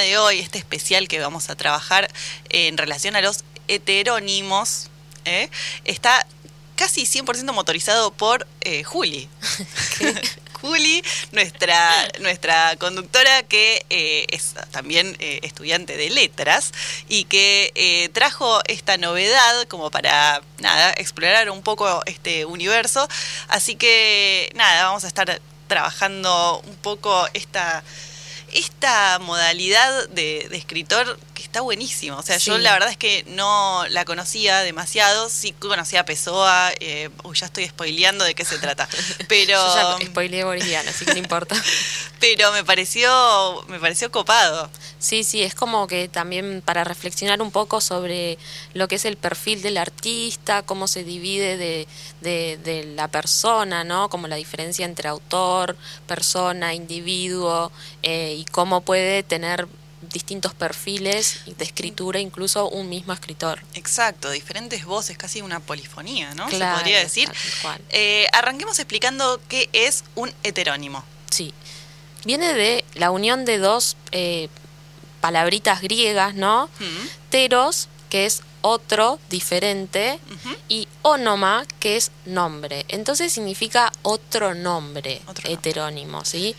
de hoy, este especial que vamos a trabajar en relación a los heterónimos, ¿eh? está casi 100% motorizado por eh, Juli. Juli, nuestra, nuestra conductora que eh, es también eh, estudiante de letras y que eh, trajo esta novedad como para, nada, explorar un poco este universo. Así que, nada, vamos a estar trabajando un poco esta esta modalidad de, de escritor está buenísimo. O sea, yo la verdad es que no la conocía demasiado. Sí conocía a Pessoa. Eh, uy, ya estoy spoileando de qué se trata. Pero, Yo ya spoileé boliviano, así que no importa. pero me pareció, me pareció copado. Sí, sí, es como que también para reflexionar un poco sobre lo que es el perfil del artista, cómo se divide de, de, de la persona, ¿no? Como la diferencia entre autor, persona, individuo, eh, y cómo puede tener distintos perfiles de escritura, incluso un mismo escritor. Exacto, diferentes voces, casi una polifonía, ¿no? Claro, se podría decir. Eh, arranquemos explicando qué es un heterónimo. Sí. Viene de la unión de dos eh, palabritas griegas, ¿no? Mm, Teros, que es otro, diferente, y onoma, que es nombre. Entonces significa otro nombre, Otro nombre. heterónimo, ¿sí?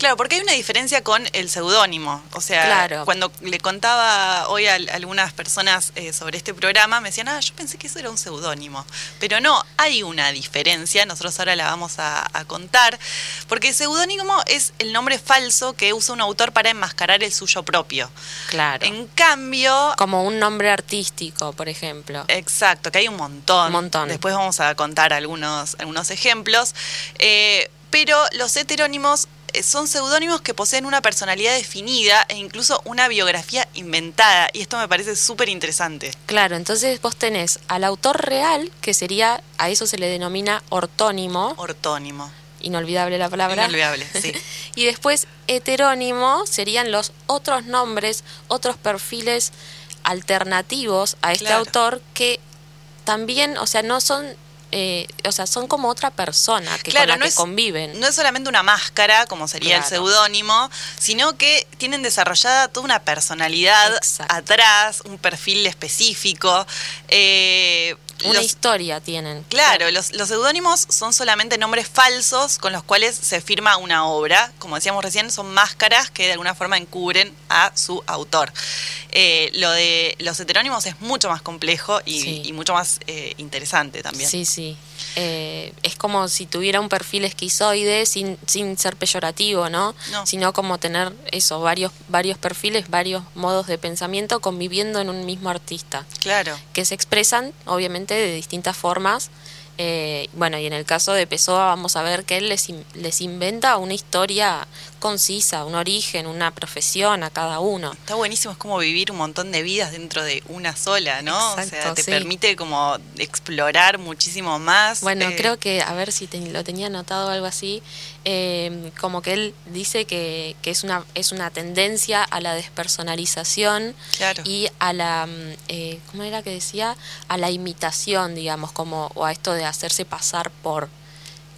Claro, porque hay una diferencia con el seudónimo. O sea, Claro. cuando le contaba hoy a algunas personas eh, sobre este programa, me decían, ah, yo pensé que eso era un seudónimo. Pero no, hay una diferencia, nosotros ahora la vamos a, a contar, porque seudónimo es el nombre falso que usa un autor para enmascarar el suyo propio. Claro. En cambio, Como un nombre artístico, por ejemplo. Exacto, que hay un montón. Un montón. Después vamos a contar algunos, algunos ejemplos. Eh, pero los heterónimos son seudónimos que poseen una personalidad definida e incluso una biografía inventada. Y esto me parece súper interesante. Claro, entonces vos tenés al autor real, que sería, a eso se le denomina ortónimo, Ortónimo. inolvidable la palabra. Inolvidable, sí. Y después heterónimo serían los otros nombres, otros perfiles alternativos a este Claro. autor que también, o sea, no son, eh, o sea, son como otra persona que Claro, con la no que es- conviven. No es solamente una máscara, como sería el seudónimo, sino que tienen desarrollada toda una personalidad Exacto. atrás, un perfil específico. Eh, Una los- historia tienen. Claro, los, los seudónimos son solamente nombres falsos con los cuales se firma una obra. Como decíamos recién, son máscaras que de alguna forma encubren a su autor. Eh, lo de los heterónimos es mucho más complejo y, Sí. y mucho más eh, interesante también. Sí, sí. Eh, es como si tuviera un perfil esquizoide sin, sin ser peyorativo, ¿no? No. Sino como tener eso, varios, varios perfiles, varios modos de pensamiento conviviendo en un mismo artista. Claro. que se expresan obviamente de distintas formas. Eh, bueno, y en el caso de Pessoa vamos a ver que él les, in- les inventa una historia concisa, un origen, una profesión a cada uno. Está buenísimo, es como vivir un montón de vidas dentro de una sola, ¿no? o sea, te sí. permite como explorar muchísimo más. Bueno, eh, creo que, a ver si te- lo tenía anotado algo así, eh, como que él dice que, que es, una, es una tendencia a la despersonalización Claro. y a la, mm, eh, ¿cómo era que decía? A la imitación, digamos, como, o a esto de hacerse pasar por...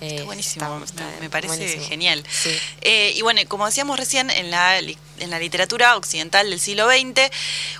eh, Está buenísimo, está- está me, me parece buenísimo. genial. Sí. Eh, y bueno, como decíamos recién, en la, en la literatura occidental del siglo XX,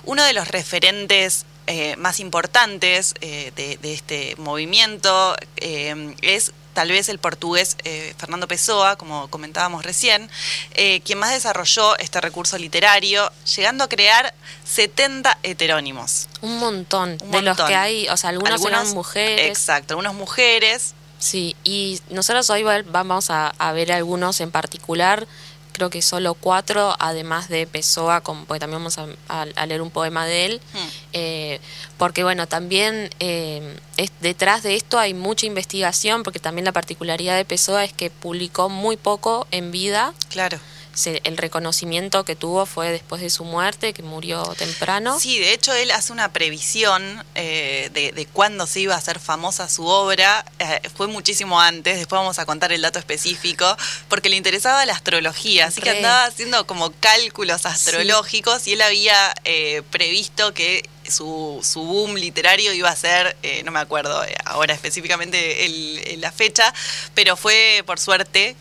uno de los referentes eh, más importantes eh, de, de este movimiento eh, es tal vez el portugués eh, Fernando Pessoa, como comentábamos recién, eh, quien más desarrolló este recurso literario, llegando a crear 70 heterónimos. Un montón. Un de los montón. que hay, o sea, algunos, eran mujeres. Exacto, algunas mujeres. Sí, y nosotros hoy va- vamos a, a ver algunos en particular, creo que solo cuatro, además de Pessoa, como, porque también vamos a, a- a leer un poema de él, Hmm. eh, porque bueno, también eh, es- detrás de esto hay mucha investigación, porque también la particularidad de Pessoa es que publicó muy poco en vida, Claro. Se- el reconocimiento que tuvo fue después de su muerte, que murió temprano. Sí, de hecho él hace una previsión eh, de, de cuándo se iba a hacer famosa su obra. Eh, fue muchísimo antes, después vamos a contar el dato específico, porque le interesaba la astrología, así que andaba haciendo como cálculos astrológicos y él había eh, previsto que su, su boom literario iba a ser, eh, no me acuerdo ahora específicamente el- la fecha, pero fue por suerte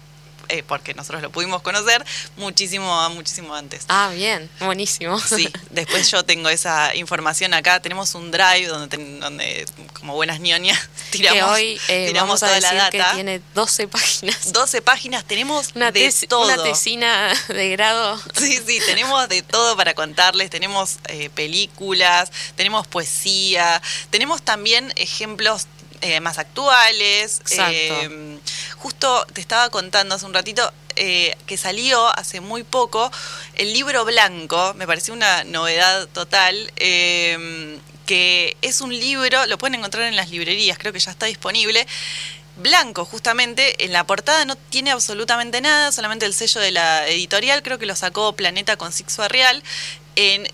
eh, porque nosotros lo pudimos conocer muchísimo, muchísimo antes. Ah, bien, buenísimo. Sí, después yo tengo esa información acá. Tenemos un drive donde, donde como buenas ñoñas, tiramos, que hoy eh, tiramos vamos a toda la data. que tiene 12 páginas. 12 páginas, tenemos Una, de todo. una tesina de grado. Sí, sí, tenemos de todo para contarles. Tenemos eh, películas, tenemos poesía, tenemos también ejemplos eh, más actuales. Eh, justo te estaba contando hace un ratito eh, que salió hace muy poco el libro blanco, me pareció una novedad total. eh, que es un libro, lo pueden encontrar en las librerías, creo que ya está disponible, blanco justamente, en la portada no tiene absolutamente nada, solamente el sello de la editorial, creo que lo sacó Planeta con Sixo Real,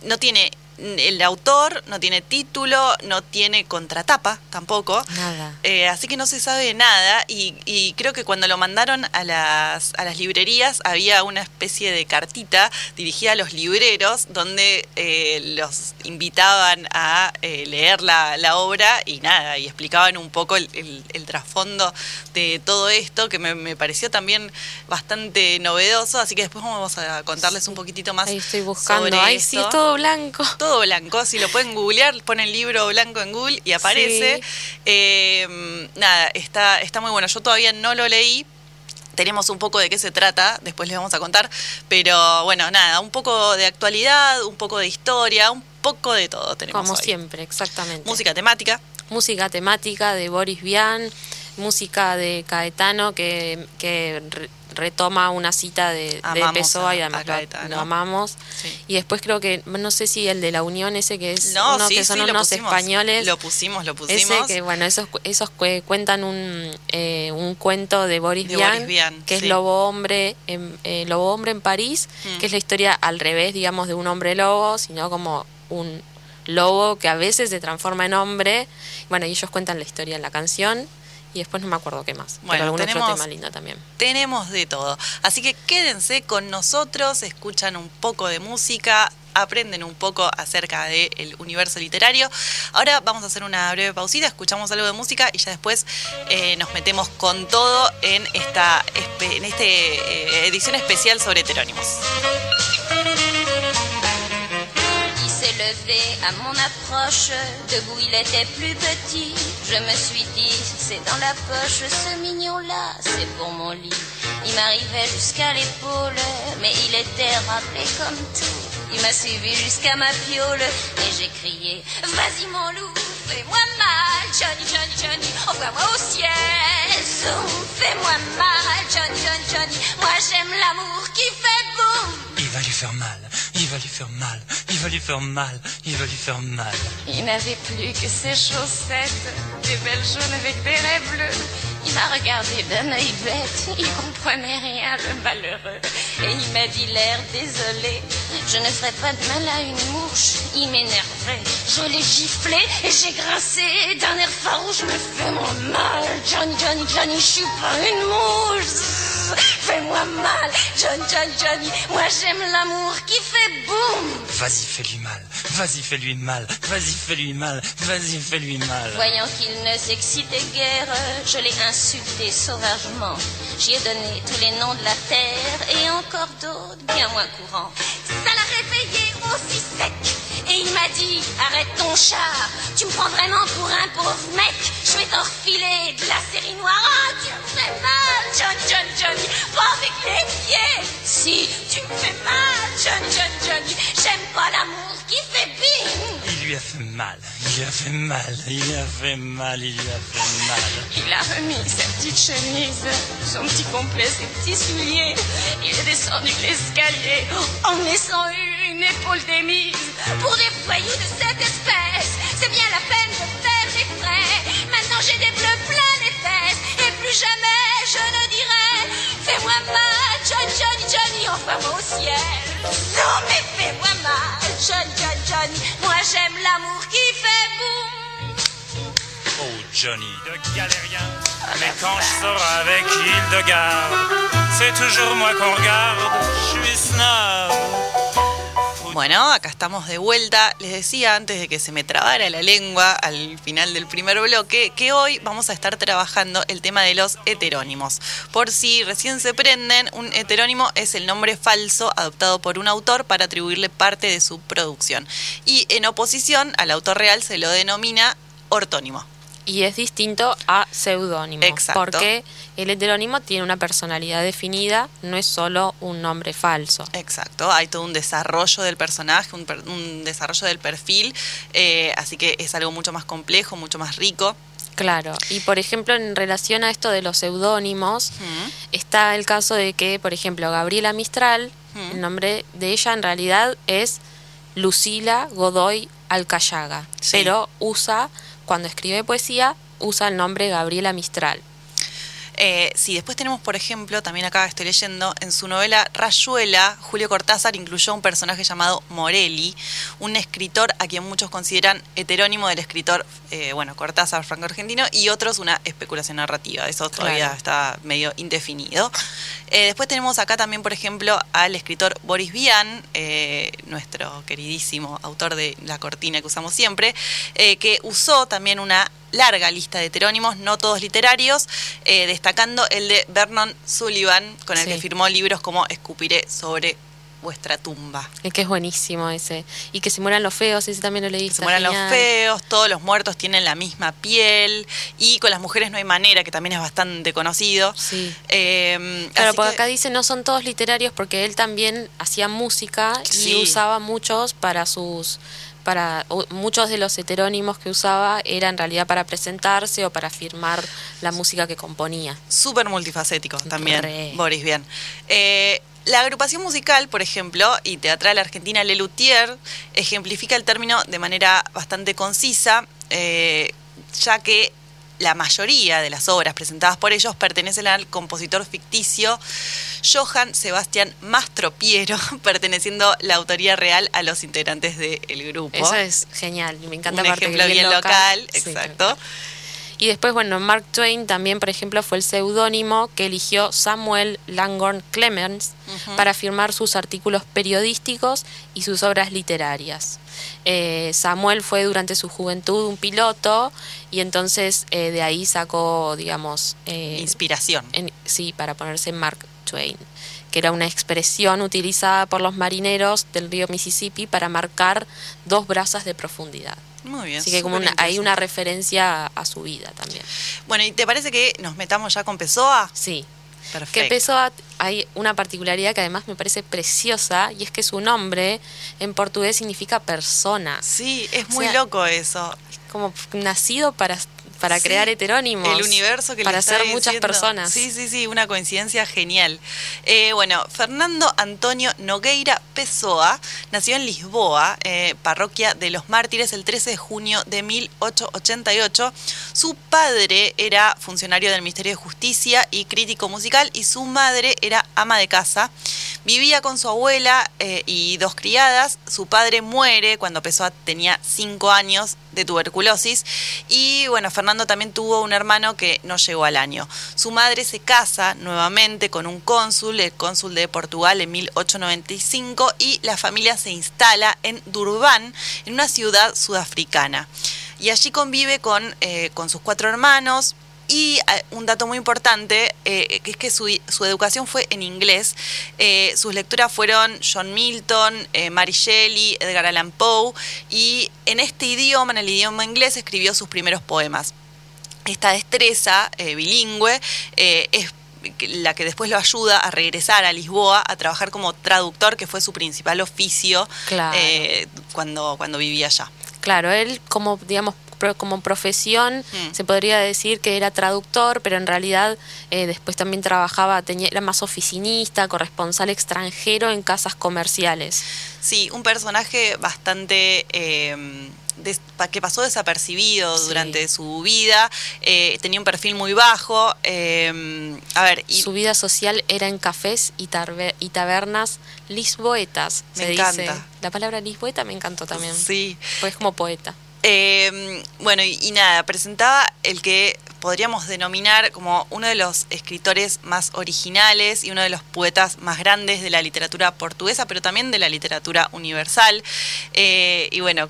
no tiene el autor, no tiene título, no tiene contratapa tampoco. Nada. Eh, así que no se sabe nada y, y creo que cuando lo mandaron a las, a las librerías había una especie de cartita dirigida a los libreros donde eh, los invitaban a eh, leer la, la obra y nada, y explicaban un poco el, el- el trasfondo de todo esto que me, me pareció también bastante novedoso, así que después vamos a contarles un poquitito más. Ahí estoy buscando. sobre Ay, sí, esto. es todo blanco. Todo blanco, si lo pueden googlear, ponen libro blanco en Google y aparece. Sí. Eh, nada, está, está muy bueno. Yo todavía no lo leí. Tenemos un poco de qué se trata, después les vamos a contar. Pero bueno, nada, un poco de actualidad, un poco de historia, un poco de todo tenemos. Como hoy. siempre, exactamente. Música temática. música temática de Boris Vian, música de Caetano que, que re- retoma una cita de, de Pessoa a- y además lo- amamos. Sí. Y después creo que, no sé si el de la Unión ese que es No, uno sí, que son sí, unos pusimos. españoles. Lo pusimos, lo pusimos. Ese que, bueno, esos, esos que cuentan un, eh, un cuento de Boris De Vian, Boris Vian, que es Lobo Hombre en, eh, Lobo Hombre en París, Mm. que es la historia al revés, digamos, de un hombre lobo, sino como un lobo que a veces se transforma en hombre. Bueno, y ellos cuentan la historia en la canción y después no me acuerdo qué más. Bueno, pero algún tenemos- otro tema lindo también. tenemos de todo. Así que quédense con nosotros, escuchan un poco de música, aprenden un poco acerca del universo literario. Ahora vamos a hacer una breve pausita, escuchamos algo de música y ya después eh, nos metemos con todo en esta en este, eh, edición especial sobre heterónimos. À mon approche, debout il était plus petit. Je me suis dit, c'est dans la poche, ce mignon-là, c'est pour mon lit. Il m'arrivait jusqu'à l'épaule, mais il était râpé comme tout. Il m'a suivi jusqu'à ma piole, et j'ai crié, vas-y mon loup, fais-moi mal, Johnny, Johnny, Johnny, envoie-moi au ciel. Zoom, fais-moi mal, Johnny, Johnny, Johnny, moi j'aime l'amour qui fait boum. Il va lui faire mal, il va lui faire mal, il va lui faire mal, il va lui faire mal. Il n'avait plus que ses chaussettes, des belles jaunes avec des raies bleues. Il m'a regardé d'un œil bête, il comprenait rien, le malheureux. Et il m'a dit l'air désolé, je ne ferai pas de mal à une mouche. Il m'énervait, je l'ai giflé et j'ai grincé d'un air farouche. Me fais-moi mal, Johnny, Johnny, Johnny, je suis pas une mouche. Fais-moi mal, Johnny, Johnny, Johnny, moi j'aime l'amour qui fait boum. Vas-y, fais-lui mal, vas-y, fais-lui mal, vas-y, fais-lui mal, vas-y, fais-lui mal. Voyant qu'il ne s'excitait guère, je l'ai insulté sauvagement. J'y ai donné tous les noms de la terre et encore d'autres bien moins courants. Ça l'a réveillé aussi sec. Et il m'a dit, arrête ton char, tu me prends vraiment pour un pauvre mec. Je vais t'en refiler de la série noire. Ah, tu me fais mal, Johnny, Johnny, Johnny, pas avec les pieds. Si, tu me fais mal, Johnny, Johnny, Johnny, j'aime pas l'amour qui fait bing. Il lui a fait mal, il a fait mal, il a fait mal, il a fait mal. Il a remis sa petite chemise, son petit complet, ses petits souliers. Il est descendu l'escalier en laissant une épaule démise. Pour des voyous de cette espèce, c'est bien la peine de faire des frais. Maintenant j'ai des bleus plein les fesses et plus jamais je ne dirai Fais-moi mal, Johnny, Johnny, Johnny, envoie-moi au ciel. Non mais fais-moi mal, Johnny, Johnny, Johnny. Moi j'aime l'amour qui Johnny, de galérien. Mais quand je sors avec Hildegarde, c'est toujours moi qu'on regarde, je suis snob. Bueno, acá estamos de vuelta. Les decía antes de que se me trabara la lengua al final del primer bloque que hoy vamos a estar trabajando el tema de los heterónimos. Por si recién se prenden, un heterónimo es el nombre falso adoptado por un autor para atribuirle parte de su producción. Y en oposición al autor real se lo denomina ortónimo y es distinto a seudónimo. Exacto. Porque el heterónimo tiene una personalidad definida, no es solo un nombre falso. Exacto, hay todo un desarrollo del personaje, un, per- un desarrollo del perfil, eh, así que es algo mucho más complejo, mucho más rico. Claro, y por ejemplo en relación a esto de los seudónimos, Mm. está el caso de que, por ejemplo, Gabriela Mistral, Mm. el nombre de ella en realidad es Lucila Godoy Alcayaga, Sí. pero usa, cuando escribe poesía, usa el nombre Gabriela Mistral. Eh, sí, después tenemos, por ejemplo, también acá estoy leyendo, en su novela Rayuela, Julio Cortázar incluyó un personaje llamado Morelli, un escritor a quien muchos consideran heterónimo del escritor, eh, bueno, Cortázar, franco argentino, y otros una especulación narrativa. Eso todavía Claro. está medio indefinido. Eh, después tenemos acá también, por ejemplo, al escritor Boris Vian, nuestro queridísimo autor de La cortina que usamos siempre, que usó también una larga lista de heterónimos, no todos literarios, eh, destacando el de Vernon Sullivan, con el Sí. que firmó libros como Escupiré sobre vuestra tumba. Es que es buenísimo ese. Y que se mueran los feos, ese también lo leí. Se está mueran los feos, todos los muertos tienen la misma piel, y con las mujeres no hay manera, que también es bastante conocido. Sí. Eh, Claro, porque que- acá dice no son todos literarios porque él también hacía música y usaba muchos para sus para muchos de los heterónimos que usaba era en realidad para presentarse o para firmar la música que componía. súper multifacético también, Re. Boris Bien. Eh, la agrupación musical, por ejemplo, y teatral argentina Le Luthier, ejemplifica el término de manera bastante concisa, eh, ya que la mayoría de las obras presentadas por ellos pertenecen al compositor ficticio Johann Sebastián Mastropiero, perteneciendo la autoría real a los integrantes del grupo. Eso es genial, me encanta Un ejemplo bien local, Sí, exacto. Y después, bueno, Mark Twain también, por ejemplo, fue el seudónimo que eligió Samuel Langhorne Clemens para firmar sus artículos periodísticos y sus obras literarias. Eh, Samuel fue durante su juventud un piloto y entonces eh, de ahí sacó, digamos, eh, Inspiración. en- sí, para ponerse Mark Twain, que era una expresión utilizada por los marineros del río Mississippi para marcar dos brazas de profundidad. Muy bien. Así que como una, hay una referencia a, a su vida también. Bueno, ¿y te parece que nos metamos ya con Pessoa? Sí. Perfecto. Que Pessoa hay una particularidad que además me parece preciosa y es que su nombre en portugués significa persona. Sí, es O muy sea, loco eso. Como nacido para, para Sí, crear heterónimos. El universo que Para ser muchas diciendo. personas. Sí, sí, sí, una coincidencia genial. Eh, bueno, Fernando Antonio Nogueira Pessoa nació en Lisboa, eh, parroquia de los Mártires, el 13 de junio de 1888. Su padre era funcionario del Ministerio de Justicia y crítico musical y su madre era ama de casa. Vivía con su abuela eh, y dos criadas. Su padre muere cuando Pessoa tenía cinco años de tuberculosis. Y bueno, Fernando también tuvo un hermano que no llegó al año. Su madre se casa nuevamente con un cónsul, el cónsul de Portugal en 1895, y la familia se instala en Durban, en una ciudad sudafricana. Y allí convive con, eh, con sus cuatro hermanos, y eh, un dato muy importante, eh, que es que su, su educación fue en inglés. Eh, sus lecturas fueron John Milton, eh, Mary Shelley, Edgar Allan Poe, y en este idioma, en el idioma inglés, escribió sus primeros poemas. Esta destreza eh, bilingüe eh, es la que después lo ayuda a regresar a Lisboa a trabajar como traductor, que fue su principal oficio Claro. eh, cuando, cuando vivía allá. Claro, él como, digamos, como profesión Mm. se podría decir que era traductor, pero en realidad eh, después también trabajaba, tenía, era más oficinista, corresponsal extranjero en casas comerciales. Sí, un personaje bastante eh, des- que pasó desapercibido Sí. durante su vida, eh, tenía un perfil muy bajo. eh, a ver, y Su vida social era en cafés y, y tabernas lisboetas, Me se encanta. dice. La palabra lisboeta me encantó también. sí. Pues como poeta. Eh, bueno, y, y nada, presentaba el que podríamos denominar como uno de los escritores más originales y uno de los poetas más grandes de la literatura portuguesa, pero también de la literatura universal. Eh, y bueno,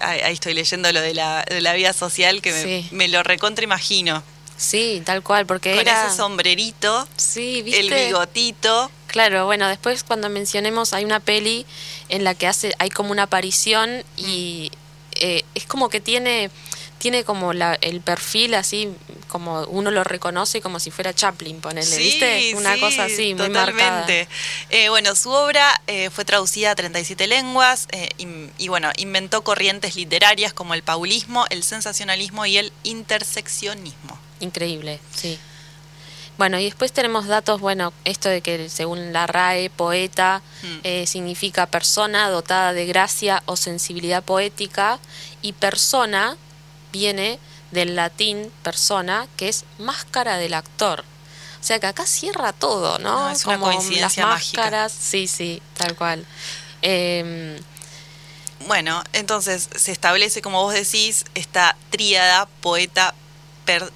ahí estoy leyendo lo de la, de la vida social que me, lo recontra imagino. Sí, tal cual, porque Con era... ese sombrerito, sí, el bigotito. Claro, bueno, después cuando mencionemos hay una peli en la que hace hay como una aparición y eh, es como que tiene tiene como la, el perfil así, como uno lo reconoce como si fuera Chaplin, ponele, ¿viste? Una cosa así, muy totalmente. Eh, bueno, su obra eh, fue traducida a 37 lenguas eh, y, bueno, inventó corrientes literarias como el paulismo, el sensacionalismo y el interseccionismo. Increíble, sí. Bueno, y después tenemos datos, bueno, esto de que según la RAE, poeta mm. significa persona dotada de gracia o sensibilidad poética y persona viene del latín persona, que es máscara del actor. O sea que acá cierra todo, ¿no? es una coincidencia las máscaras. Sí, sí, tal cual. Em, bueno, entonces se establece, como vos decís, esta tríada poeta,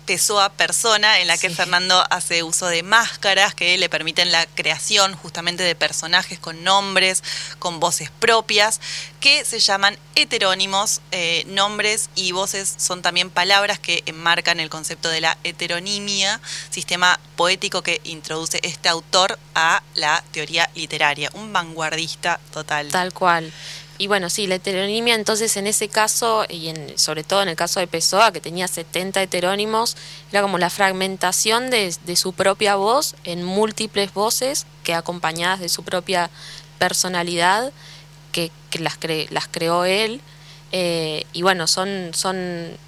Pessoa persona, en la que Fernando hace uso de máscaras que le permiten la creación justamente de personajes con nombres, con voces propias, que se llaman heterónimos. Eh, nombres y voces son también palabras que enmarcan el concepto de la heteronimia, sistema poético que introduce este autor a la teoría literaria. Un vanguardista total. Tal cual. Y bueno, sí, la heteronimia entonces en ese caso, y en, sobre todo en el caso de Pessoa, que tenía 70 heterónimos, era como la fragmentación de, su propia voz en múltiples voces que acompañadas de su propia personalidad, que, las, las creó él. Eh, y bueno, son, son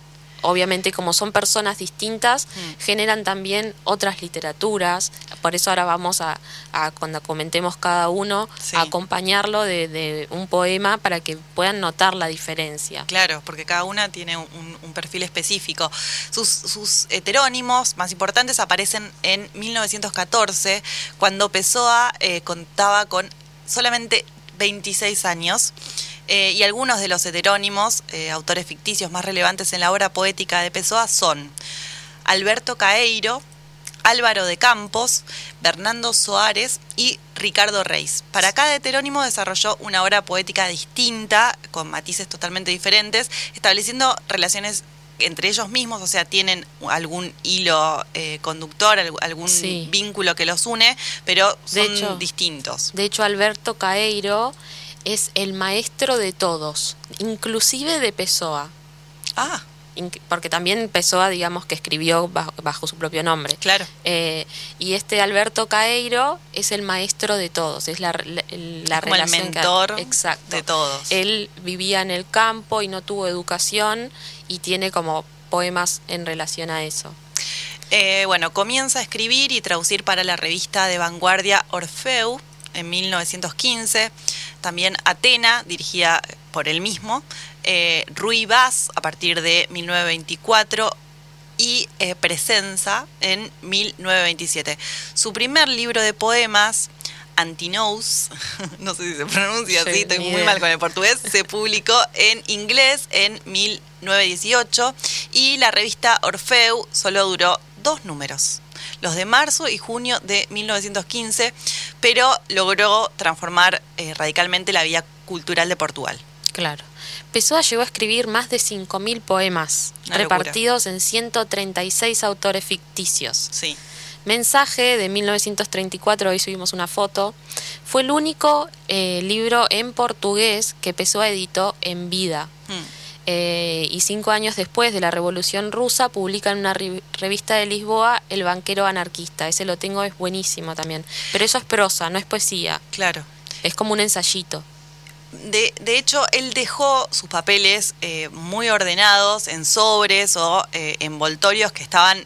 obviamente como son personas distintas, mm. generan también otras literaturas. Por eso ahora vamos a, cuando comentemos cada uno, a acompañarlo de, un poema para que puedan notar la diferencia. Claro, porque cada una tiene un, perfil específico. Sus, heterónimos más importantes aparecen en 1914, cuando Pessoa eh, contaba con solamente 26 años. Eh, y algunos de los heterónimos, eh, autores ficticios más relevantes en la obra poética de Pessoa son Alberto Caeiro, Álvaro de Campos, Bernardo Soares y Ricardo Reis. Para cada heterónimo desarrolló una obra poética distinta, con matices totalmente diferentes, estableciendo relaciones entre ellos mismos, o sea, tienen algún hilo eh, conductor, algún vínculo que los une, pero son distintos. De hecho, Alberto Caeiro es el maestro de todos, inclusive de Pessoa. Ah. Porque también Pessoa, digamos, que escribió bajo, su propio nombre. Claro. Eh, y este Alberto Caeiro es el maestro de todos, es la, la, relación. El mentor exacto. de todos. Él vivía en el campo y no tuvo educación y tiene como poemas en relación a eso. Eh, bueno, comienza a escribir y traducir para la revista de vanguardia Orfeu en 1915 también Atena, dirigida por él mismo, eh, Rui Vaz a partir de 1924 y eh, Presenza en 1927. Su primer libro de poemas, Antinous, no sé si se pronuncia así, estoy muy mal con el portugués, se publicó en inglés en 1918 y la revista Orfeu solo duró dos números los de marzo y junio de 1915, pero logró transformar eh, radicalmente la vida cultural de Portugal. Claro. Pessoa llegó a escribir más de 5.000 poemas, repartidos en 136 autores ficticios. Sí. Mensaje de 1934, hoy subimos una foto, fue el único eh, libro en portugués que Pessoa editó en vida. Hmm. Eh, y cinco años después de la Revolución Rusa publica en una revista de Lisboa El banquero anarquista. Ese lo tengo, es buenísimo también. Pero eso es prosa, no es poesía. Claro. Es como un ensayito. De, de hecho, él dejó sus papeles eh, muy ordenados en sobres o eh, envoltorios que estaban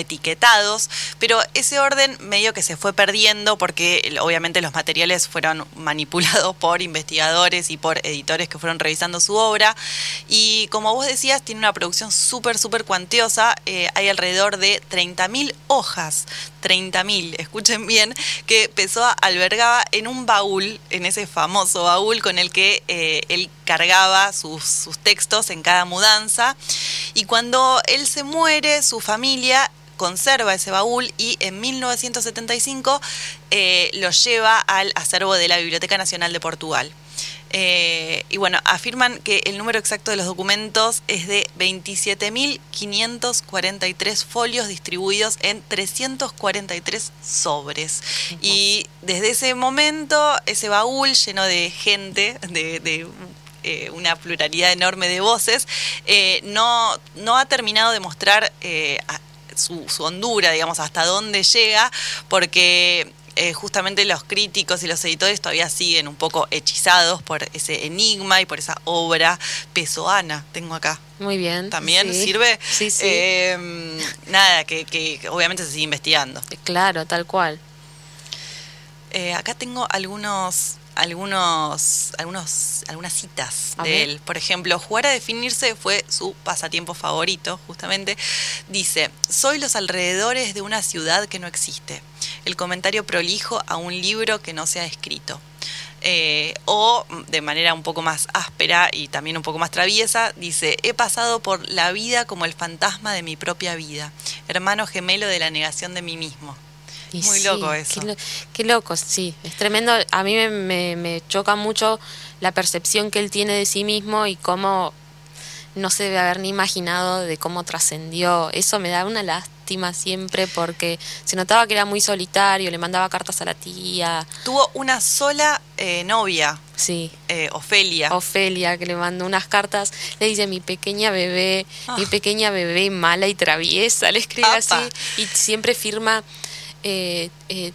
etiquetados, pero ese orden medio que se fue perdiendo porque obviamente los materiales fueron manipulados por investigadores y por editores que fueron revisando su obra. Y como vos decías, tiene una producción súper, súper cuantiosa. Eh, hay alrededor de 30.000 hojas 30.000, escuchen bien, que Pessoa albergaba en un baúl, en ese famoso baúl con el que eh, él cargaba sus, sus textos en cada mudanza. Y cuando él se muere, su familia conserva ese baúl y en 1975 eh, lo lleva al acervo de la Biblioteca Nacional de Portugal. Eh, y bueno, afirman que el número exacto de los documentos es de 27.543 folios distribuidos en 343 sobres. Y desde ese momento, ese baúl lleno de gente, de, eh, una pluralidad enorme de voces, eh, no, no ha terminado de mostrar su, su, hondura, digamos, hasta dónde llega, porque eh, justamente los críticos y los editores todavía siguen un poco hechizados por ese enigma y por esa obra pesoana, tengo acá. Muy bien. ¿También sirve? Sí, sí. Em, nada, que, obviamente se sigue investigando. Claro, tal cual. Eh, acá tengo algunos algunos, algunos, algunas citas de él. Por ejemplo, jugar a definirse fue su pasatiempo favorito, justamente. Dice, soy los alrededores de una ciudad que no existe. El comentario prolijo a un libro que no se ha escrito. Eh, o de manera un poco más áspera y también un poco más traviesa, dice, he pasado por la vida como el fantasma de mi propia vida, hermano gemelo de la negación de mí mismo. Muy loco eso. Qué, loco, sí. Es tremendo. A mí me, me, choca mucho la percepción que él tiene de sí mismo y cómo no se debe haber ni imaginado de cómo trascendió. Eso me da una lástima siempre porque se notaba que era muy solitario, le mandaba cartas a la tía. Tuvo una sola eh, novia. Sí. Eh, Ofelia. Ofelia, que le mandó unas cartas. Le dice, mi pequeña bebé, mi ah. pequeña bebé mala y traviesa. Le escribe así y siempre firma eh, eh,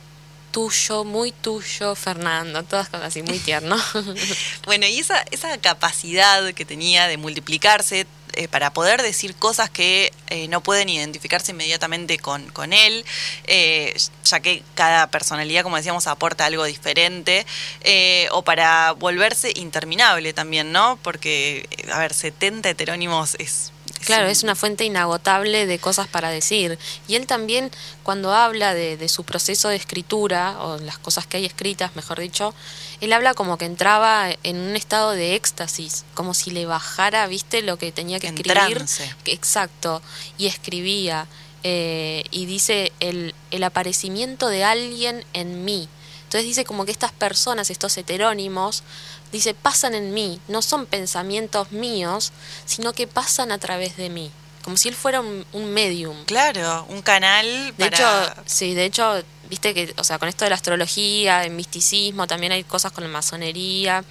tuyo, muy tuyo, Fernando, todas cosas así, muy tierno. bueno, y esa, esa capacidad que tenía de multiplicarse eh, para poder decir cosas que no pueden identificarse inmediatamente con, con él, ya que cada personalidad, como decíamos, aporta algo diferente, o para volverse interminable también, ¿no? Porque, a ver, 70 heterónimos es Claro, es una fuente inagotable de cosas para decir. Y él también, cuando habla de, su proceso de escritura, o las cosas que hay escritas, mejor dicho, él habla como que entraba en un estado de éxtasis, como si le bajara, viste, lo que tenía que escribir. Exacto, y escribía. Eh, y dice el, el aparecimiento de alguien en mí. Entonces dice como que estas personas, estos heterónimos, dice, pasan en mí, no son pensamientos míos, sino que pasan a través de mí, como si él fuera un, medium. Claro, un canal. De hecho, sí, de hecho, viste que, o sea, con esto de la astrología, el misticismo, también hay cosas con la masonería,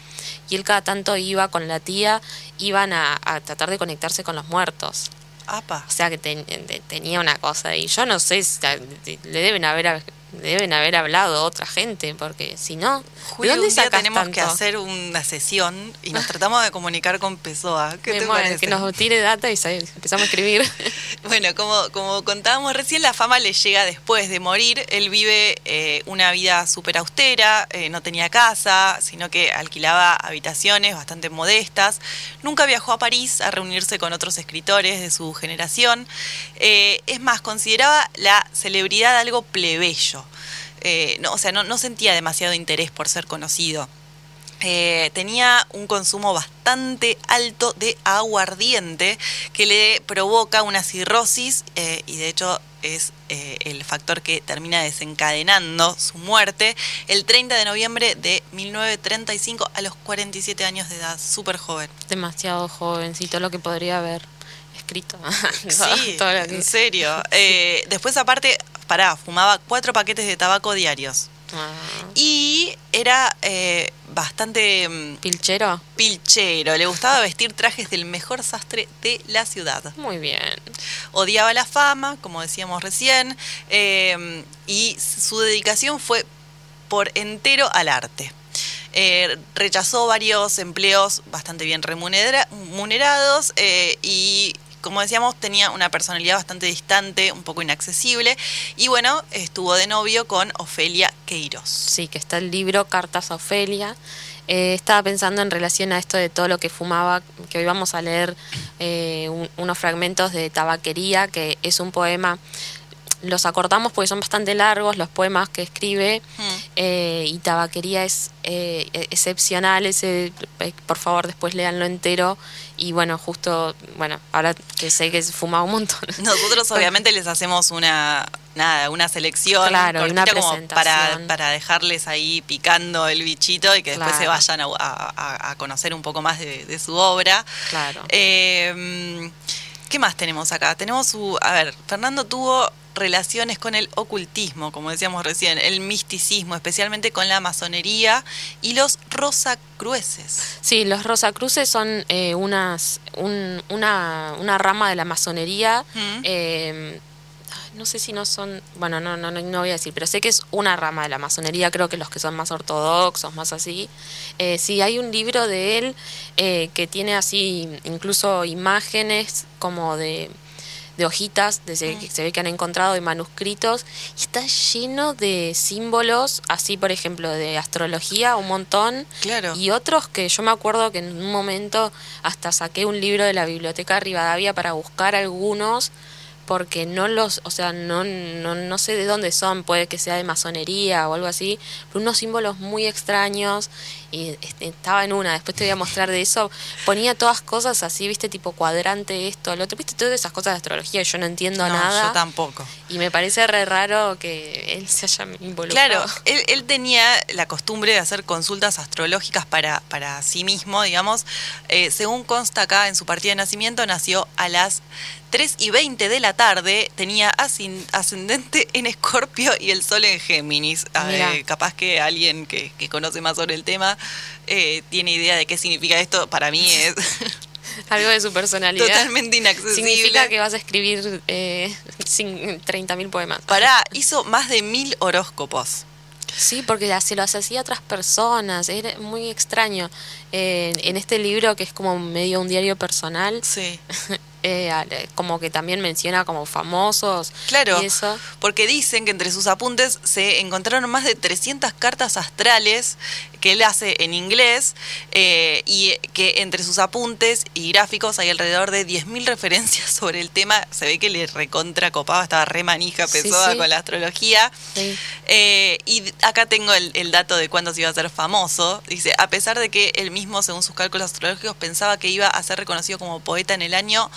y él cada tanto iba con la tía, iban a, tratar de conectarse con los muertos. Apa. O sea que tenía una cosa y yo no sé, le deben haber deben haber hablado otra gente, porque si no, ¿de dónde un día tenemos que hacer una sesión y nos tratamos de comunicar con Pessoa. ¿Qué te parece? Que nos tire data y empezamos a escribir. bueno, como, como contábamos recién, la fama le llega después de morir. Él vive eh, una vida súper austera, eh, no tenía casa, sino que alquilaba habitaciones bastante modestas. Nunca viajó a París a reunirse con otros escritores de su generación. Eh, es más, consideraba la celebridad algo plebeyo. Eh, no, o sea, no, sentía demasiado interés por ser conocido. Eh, tenía un consumo bastante alto de aguardiente que le provoca una cirrosis eh, y de hecho es el factor que termina desencadenando su muerte el 30 de noviembre de 1935 a los 47 años de edad, súper joven. Demasiado jovencito lo que podría haber escrito. sí, en serio. después aparte pará, fumaba cuatro paquetes de tabaco diarios. Ah. Y era eh, bastante... Mm, ¿Pilchero? Pilchero. Le gustaba vestir trajes del mejor sastre de la ciudad. Muy bien. Odiaba la fama, como decíamos recién, eh, y su dedicación fue por entero al arte. Eh, rechazó varios empleos bastante bien remunerados y como decíamos, tenía una personalidad bastante distante, un poco inaccesible, y bueno, estuvo de novio con Ofelia Queiroz. Sí, que está el libro Cartas a Ofelia. Eh, estaba pensando en relación a esto de todo lo que fumaba, que hoy vamos a leer eh, unos fragmentos de Tabaquería, que es un poema los acortamos porque son bastante largos los poemas que escribe Mm. eh, y Tabaquería es eh, excepcional, ese, eh, por favor después leanlo entero y bueno, justo, bueno, ahora que sé que fuma un montón. Nosotros obviamente les hacemos una nada, una selección Claro, una como para, para dejarles ahí picando el bichito y que después Claro. se vayan a, a- a conocer un poco más de, de su obra. Claro. ¿Qué más tenemos acá? Tenemos su. A ver, Fernando tuvo relaciones con el ocultismo, como decíamos recién, el misticismo, especialmente con la masonería y los rosacrueses. Sí, los Rosacruces son eh, unas, un- una, una rama de la masonería. Mm. eh, no sé si no son, bueno, no, no, no, no voy a decir, pero sé que es una rama de la masonería, creo que los que son más ortodoxos, más así. Eh, sí, hay un libro de él eh, que tiene así incluso imágenes como de, de hojitas, desde que se ve que han encontrado de manuscritos, y está lleno de símbolos, así por ejemplo de astrología, un montón, Claro. y otros que yo me acuerdo que en un momento hasta saqué un libro de la biblioteca Rivadavia para buscar algunos porque no los, o sea, no, no, no sé de dónde son, puede que sea de masonería o algo así, pero unos símbolos muy extraños y este, estaba en una, después te voy a mostrar de eso, ponía todas cosas así, viste, tipo cuadrante esto, lo otro, viste, todas esas cosas de astrología, yo no entiendo No, nada yo tampoco. y me parece re raro que él se haya involucrado. Claro, él, él tenía la costumbre de hacer consultas astrológicas para, para sí mismo, digamos. Eh, según consta acá en su partida de nacimiento, nació a las 3 y 20 de la tarde, tenía ascendente en Escorpio y el sol en Géminis. Ah, eh, capaz que alguien que, que conoce más sobre el tema eh, tiene idea de qué significa esto. Para mí es Algo de su personalidad. totalmente inaccesible. Significa que vas a escribir eh, cin- 30.000 poemas. Pará, hizo más de mil horóscopos. Sí, porque se los hacía a otras personas, era muy extraño. Eh, en este libro, que es como medio un diario personal, Sí. eh, al- como que también menciona como famosos Claro, y eso. porque dicen que entre sus apuntes se encontraron más de 300 cartas astrales que él hace en inglés eh, y que entre sus apuntes y gráficos hay alrededor de 10.000 referencias sobre el tema. Se ve que le recontra copaba, estaba re manija, Sí, pesada sí. con la astrología. Sí. Eh, y acá tengo el, el dato de cuándo se iba a ser famoso. Dice, a pesar de que él mismo, según sus cálculos astrológicos, pensaba que iba a ser reconocido como poeta en el año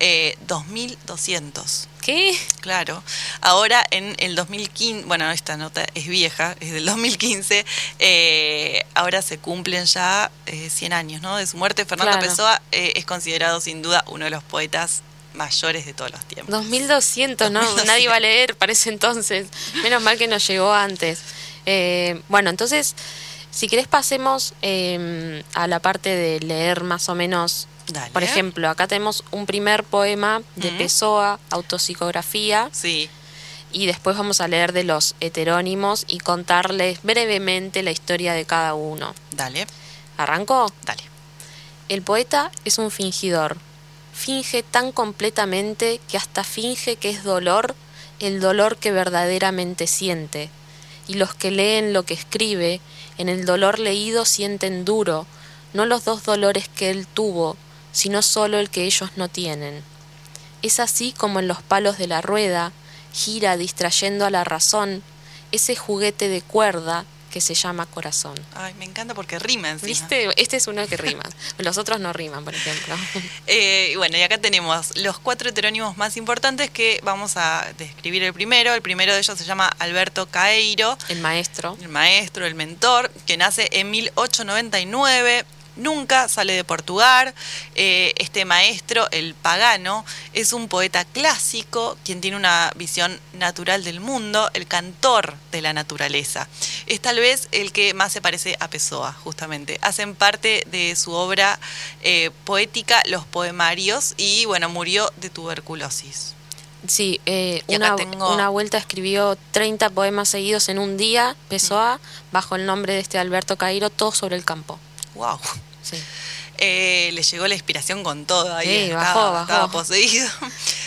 eh, 2200. ¿Qué? Claro. Ahora en el 2015, bueno, esta nota es vieja, es del 2015, eh, ahora se cumplen ya eh, 100 años ¿no? de su muerte. Fernando Claro. Pessoa eh, es considerado sin duda uno de los poetas mayores de todos los tiempos. 2200, ¿no? 2200. Nadie va a leer para ese entonces. Menos mal que nos llegó antes. Eh, bueno, entonces, si querés pasemos eh, a la parte de leer más o menos. Dale. Por ejemplo, acá tenemos un primer poema de Ujú. Pessoa, autopsicografía, Sí, y después vamos a leer de los heterónimos y contarles brevemente la historia de cada uno. dale, ¿Arrancó? dale. El poeta es un fingidor. Finge tan completamente que hasta finge que es dolor el dolor que verdaderamente siente. Y los que leen lo que escribe, en el dolor leído sienten duro, no los dos dolores que él tuvo, sino solo el que ellos no tienen. Es así como en los palos de la rueda gira distrayendo a la razón ese juguete de cuerda que se llama corazón. Ay, me encanta porque rima encima. ¿Viste? Este es uno que rima. Los otros no riman, por ejemplo. Eh, bueno, y acá tenemos los cuatro heterónimos más importantes que vamos a describir el primero. El primero de ellos se llama Alberto Caeiro, El maestro. el maestro, el mentor, que nace en 1899. Nunca sale de Portugal. Eh, este maestro, el pagano, es un poeta clásico, quien tiene una visión natural del mundo, el cantor de la naturaleza. Es tal vez el que más se parece a Pessoa, justamente. Hacen parte de su obra eh, poética los poemarios y, bueno, murió de tuberculosis. Sí, eh, una, tengo- una vuelta escribió 30 poemas seguidos en un día, Pessoa, bajo el nombre de este Alberto Cairo, todo sobre el campo. ¡Wow! Sí. Eh, le llegó la inspiración con todo ahí. Sí, estaba, bajó, bajó. estaba poseído.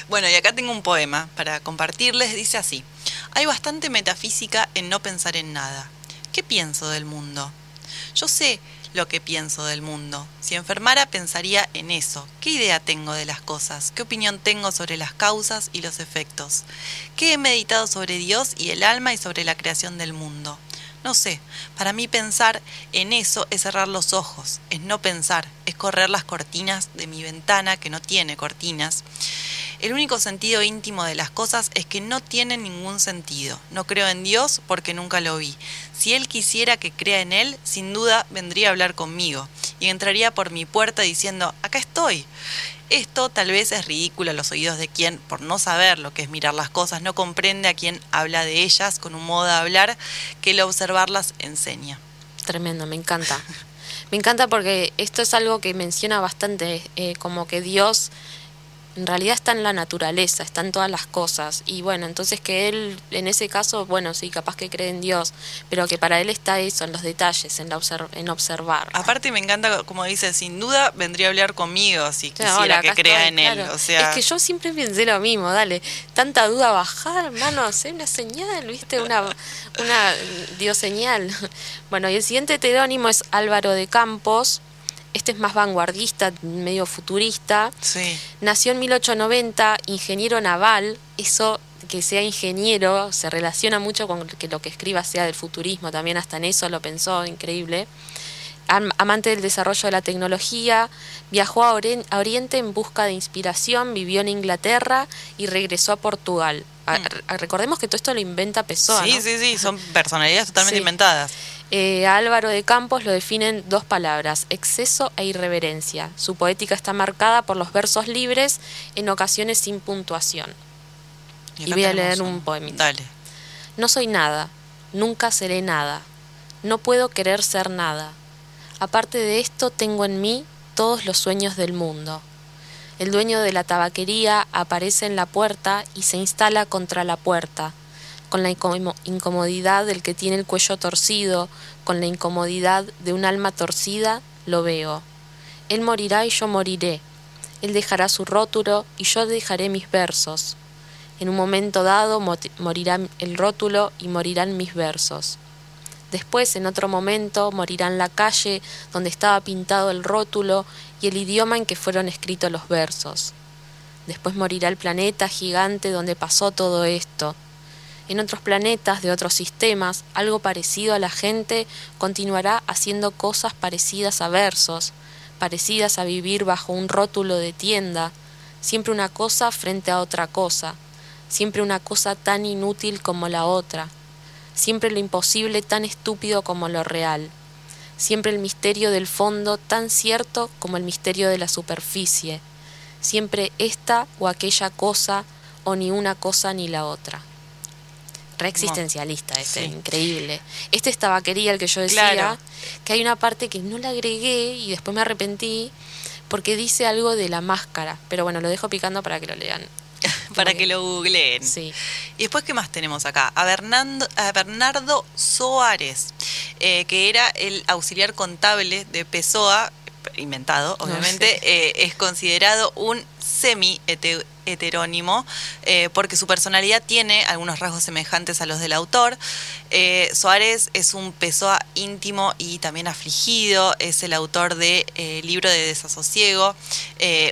Bueno, y acá tengo un poema para compartirles. Dice así: Hay bastante metafísica en no pensar en nada. ¿Qué pienso del mundo? Yo sé lo que pienso del mundo. Si enfermara pensaría en eso. ¿Qué idea tengo de las cosas? ¿Qué opinión tengo sobre las causas y los efectos? ¿Qué he meditado sobre Dios y el alma y sobre la creación del mundo? No sé, para mí pensar en eso es cerrar los ojos, es no pensar, es correr las cortinas de mi ventana que no tiene cortinas. El único sentido íntimo de las cosas es que no tienen ningún sentido. No creo en Dios porque nunca lo vi. Si Él quisiera que crea en Él, sin duda vendría a hablar conmigo y entraría por mi puerta diciendo, acá estoy. Esto tal vez es ridículo a los oídos de quien, por no saber lo que es mirar las cosas, no comprende a quien habla de ellas con un modo de hablar que el observarlas enseña. Tremendo, me encanta. Me encanta porque esto es algo que menciona bastante, eh, como que Dios en realidad está en la naturaleza, está en todas las cosas. Y bueno, entonces que él, en ese caso, bueno, sí, capaz que cree en Dios, pero que para él está eso, en los detalles, en, la en observar. Aparte me encanta, como dice, sin duda vendría a hablar conmigo si quisiera que crea en él. O sea... Es que yo siempre pensé lo mismo, dale, tanta duda bajar, hermano, hacer una señal, viste, una, una Dios señal. Bueno, y el siguiente heterónimo es Álvaro de Campos, este es más vanguardista, medio futurista. Sí. Nació en 1890, ingeniero naval. Eso que sea ingeniero se relaciona mucho con que lo que escriba sea del futurismo, también hasta en eso lo pensó, increíble. Amante del desarrollo de la tecnología, viajó a Oriente en busca de inspiración, vivió en Inglaterra y regresó a Portugal. Mm. Recordemos que todo esto lo inventa Pessoa. Sí, sí, sí, son personalidades totalmente inventadas. Eh, Álvaro de Campos lo definen dos palabras, exceso e irreverencia. Su poética está marcada por los versos libres, en ocasiones sin puntuación. Y, voy a leer un, poemita. Dale. No soy nada, nunca seré nada, no puedo querer ser nada. Aparte de esto, tengo en mí todos los sueños del mundo. El dueño de la tabaquería aparece en la puerta y se instala contra la puerta con la incomodidad del que tiene el cuello torcido, con la incomodidad de un alma torcida, lo veo. Él morirá y yo moriré. Él dejará su rótulo y yo dejaré mis versos. En un momento dado morirá el rótulo y morirán mis versos. Después, en otro momento, morirán la calle donde estaba pintado el rótulo y el idioma en que fueron escritos los versos. Después morirá el planeta gigante donde pasó todo esto, en otros planetas de otros sistemas, algo parecido a la gente continuará haciendo cosas parecidas a versos, parecidas a vivir bajo un rótulo de tienda, siempre una cosa frente a otra cosa, siempre una cosa tan inútil como la otra, siempre lo imposible tan estúpido como lo real, siempre el misterio del fondo tan cierto como el misterio de la superficie, siempre esta o aquella cosa o ni una cosa ni la otra re existencialista este, increíble. Este es tabaquería, el que yo decía, que hay una parte que no la agregué y después me arrepentí porque dice algo de la máscara. Pero bueno, lo dejo picando para que lo lean. para que lo googleen. Sí. Y después, ¿qué más tenemos acá? A Bernardo, a Bernardo Soares, eh, que era el auxiliar contable de Pessoa, inventado, obviamente, eh, es considerado un semi-heterónimo, eh, porque su personalidad tiene algunos rasgos semejantes a los del autor. Eh, Soares es un Pessoa íntimo y también afligido, es el autor de eh, Libro de Desasosiego,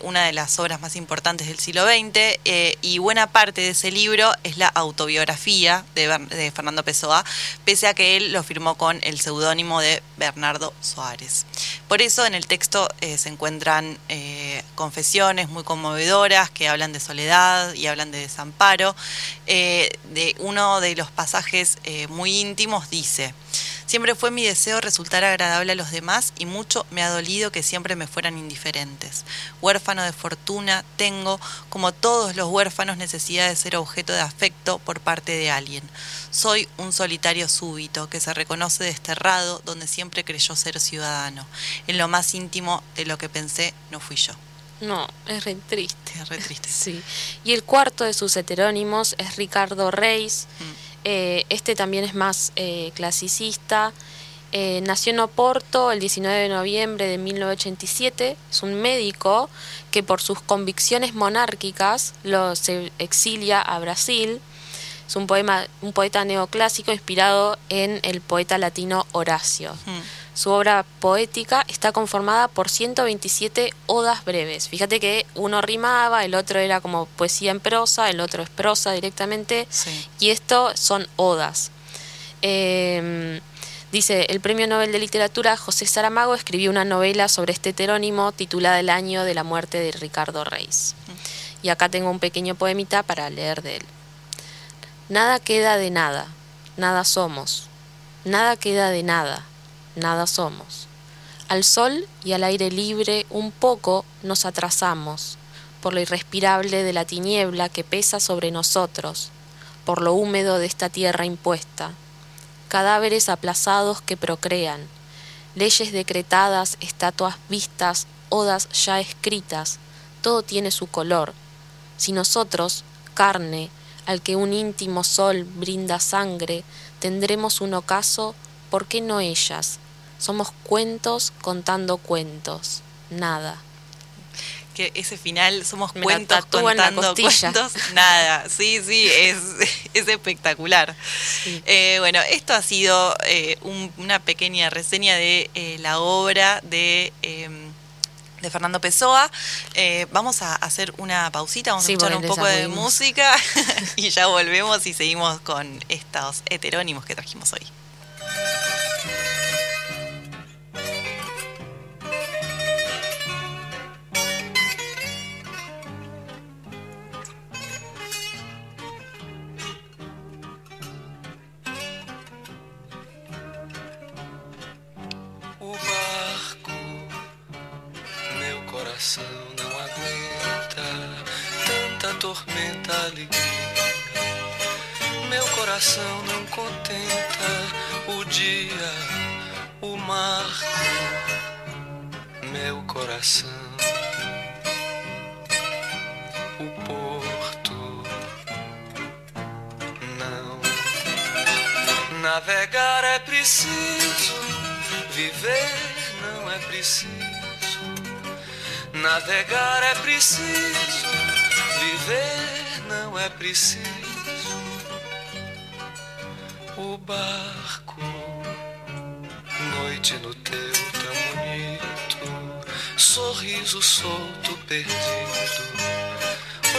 una de las obras más importantes del siglo XX, y buena parte de ese libro es la autobiografía de, de Fernando Pessoa, pese a que él lo firmó con el seudónimo de Bernardo Soares. Por eso en el texto se encuentran confesiones muy conmovedoras que hablan de soledad y hablan de desamparo. Eh, de uno de los pasajes eh, muy íntimos dice, Siempre fue mi deseo resultar agradable a los demás y mucho me ha dolido que siempre me fueran indiferentes. Huérfano de fortuna, tengo, como todos los huérfanos, necesidad de ser objeto de afecto por parte de alguien. Soy un solitario súbito que se reconoce desterrado donde siempre creyó ser ciudadano. En lo más íntimo de lo que pensé no fui yo. No, es re triste. Es re triste. Sí. Y el cuarto de sus heterónimos es Ricardo Reis. Mm. Eh, este también es más eh, clasicista. Eh, nació en Oporto el 19 de noviembre de 1987. Es un médico que por sus convicciones monárquicas lo, se exilia a Brasil. Es un, poema, un poeta neoclásico inspirado en el poeta latino Horacio. Mm. Su obra poética está conformada por 127 odas breves. Fíjate que uno rimaba, el otro era como poesía en prosa, el otro es prosa directamente, Sí. y esto son odas. Eh, dice, el Premio Nobel de Literatura José Saramago escribió una novela sobre este heterónimo titulada El año de la muerte de Ricardo Reis. Y acá tengo un pequeño poemita para leer de él. Nada queda de nada, nada somos. Nada queda de nada, nada somos. Al sol y al aire libre un poco nos atrasamos, por lo irrespirable de la tiniebla que pesa sobre nosotros, por lo húmedo de esta tierra impuesta. Cadáveres aplazados que procrean, leyes decretadas, estatuas vistas, odas ya escritas, todo tiene su color. Si nosotros, carne, al que un íntimo sol brinda sangre, tendremos un ocaso, ¿por qué no ellas? Somos cuentos contando cuentos, nada. Que ese final, somos Me cuentos contando cuentos, nada. Sí, sí, es, es espectacular. Sí. Eh, bueno, esto ha sido eh, un- una pequeña reseña de eh, la obra de, eh, de Fernando Pessoa. Eh, vamos a hacer una pausita, vamos Sí, a escuchar un poco de música y ya volvemos y seguimos con estos heterónimos que trajimos hoy. O Navegar é preciso, viver não é preciso. O barco, noite no teu tão bonito, sorriso solto perdido,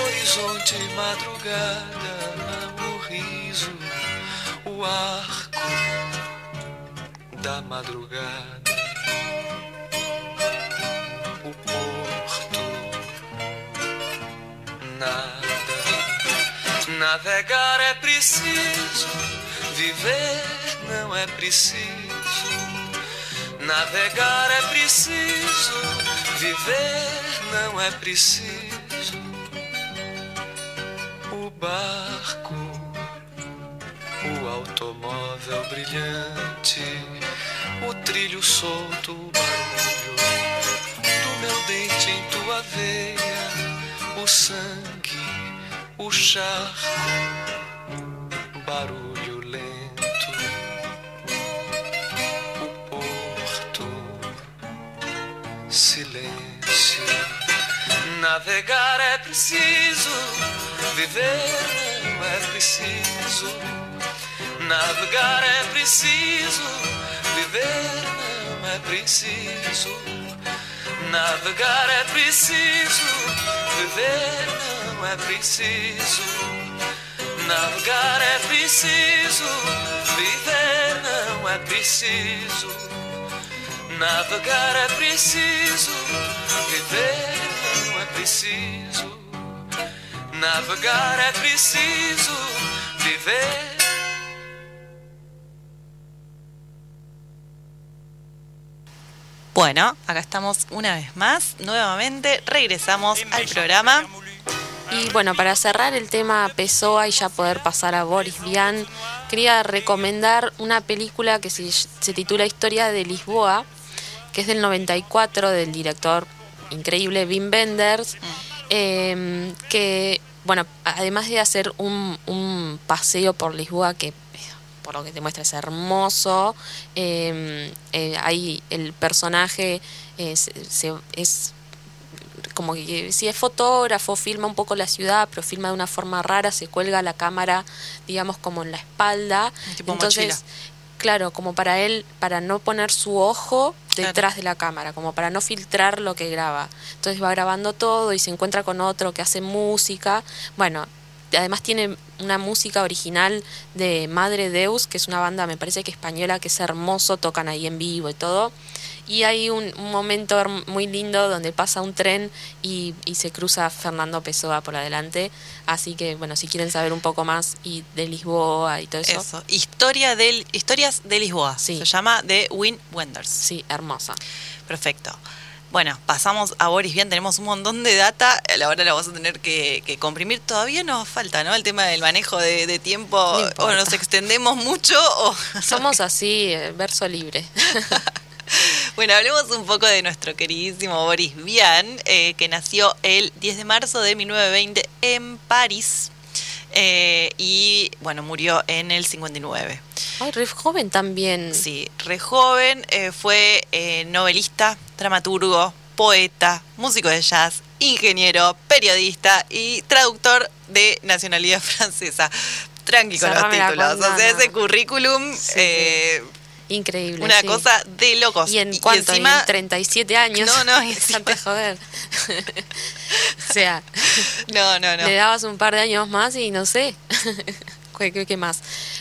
horizonte madrugada, o riso, o arco da madrugada, Navegar é preciso, viver não é preciso. Navegar é preciso, viver não é preciso. O barco o automóvel brilhante, o trilho solto, o barulho do meu dente em tua veia, o sangue, o charco, barulho lento, o porto, silêncio. Navegar é preciso, viver não é preciso. Navegar é preciso, viver não é preciso. Navegar é preciso, viver não é preciso. Navegar é preciso, viver não é preciso. Navegar é preciso, viver não é preciso. Navegar é preciso, viver. Bueno, acá estamos una vez más, nuevamente regresamos al programa. Y bueno, para cerrar el tema Pessoa y ya poder pasar a Boris Vian, quería recomendar una película que se, se titula Historia de Lisboa, que es del 94 del director increíble Wim Wenders, eh, que, bueno, además de hacer un, un paseo por Lisboa que por lo que te muestra es hermoso, eh, eh, ahí el personaje eh, es como que si es fotógrafo, filma un poco la ciudad, pero filma de una forma rara, se cuelga la cámara, digamos, como en la espalda. Tipo Entonces, mochila. claro, como para él, para no poner su ojo detrás de la cámara, como para no filtrar lo que graba. Entonces va grabando todo y se encuentra con otro que hace música. Bueno, además tiene una música original de Madre Deus, que es una banda, me parece que española, que es hermoso, tocan ahí en vivo y todo. Y hay un, un momento muy lindo donde pasa un tren y, y se cruza Fernando Pessoa por adelante. Así que, bueno, si quieren saber un poco más y de Lisboa y todo eso, Eso. Historia del, historias de Lisboa. Sí. Se llama The Win Wenders. sí, hermosa. Perfecto. Bueno, pasamos a Boris Vian, tenemos un montón de data, a la hora la vamos a tener que, que comprimir. Todavía nos falta, ¿no? El tema del manejo de, de tiempo, No o nos extendemos mucho, o... Somos así, eh, verso libre. Bueno, hablemos un poco de nuestro queridísimo Boris Vian, eh, que nació el 10 de marzo de 1920 en París. eh, y bueno, murió en el 59. Ay, re joven también. Sí, re joven, eh, fue novelista, dramaturgo, poeta, músico de jazz, ingeniero, periodista y traductor de nacionalidad francesa. Tranqui con los Cerrame títulos. O sea, ese currículum, Sí, eh, Increíble. una sí. cosa de locos. ¿Y en cuánto? ¿Y en 37 años? No, no, y encima- joder. o sea, No, no, no. le dabas un par de años más y no sé. ¿Qué, qué- más?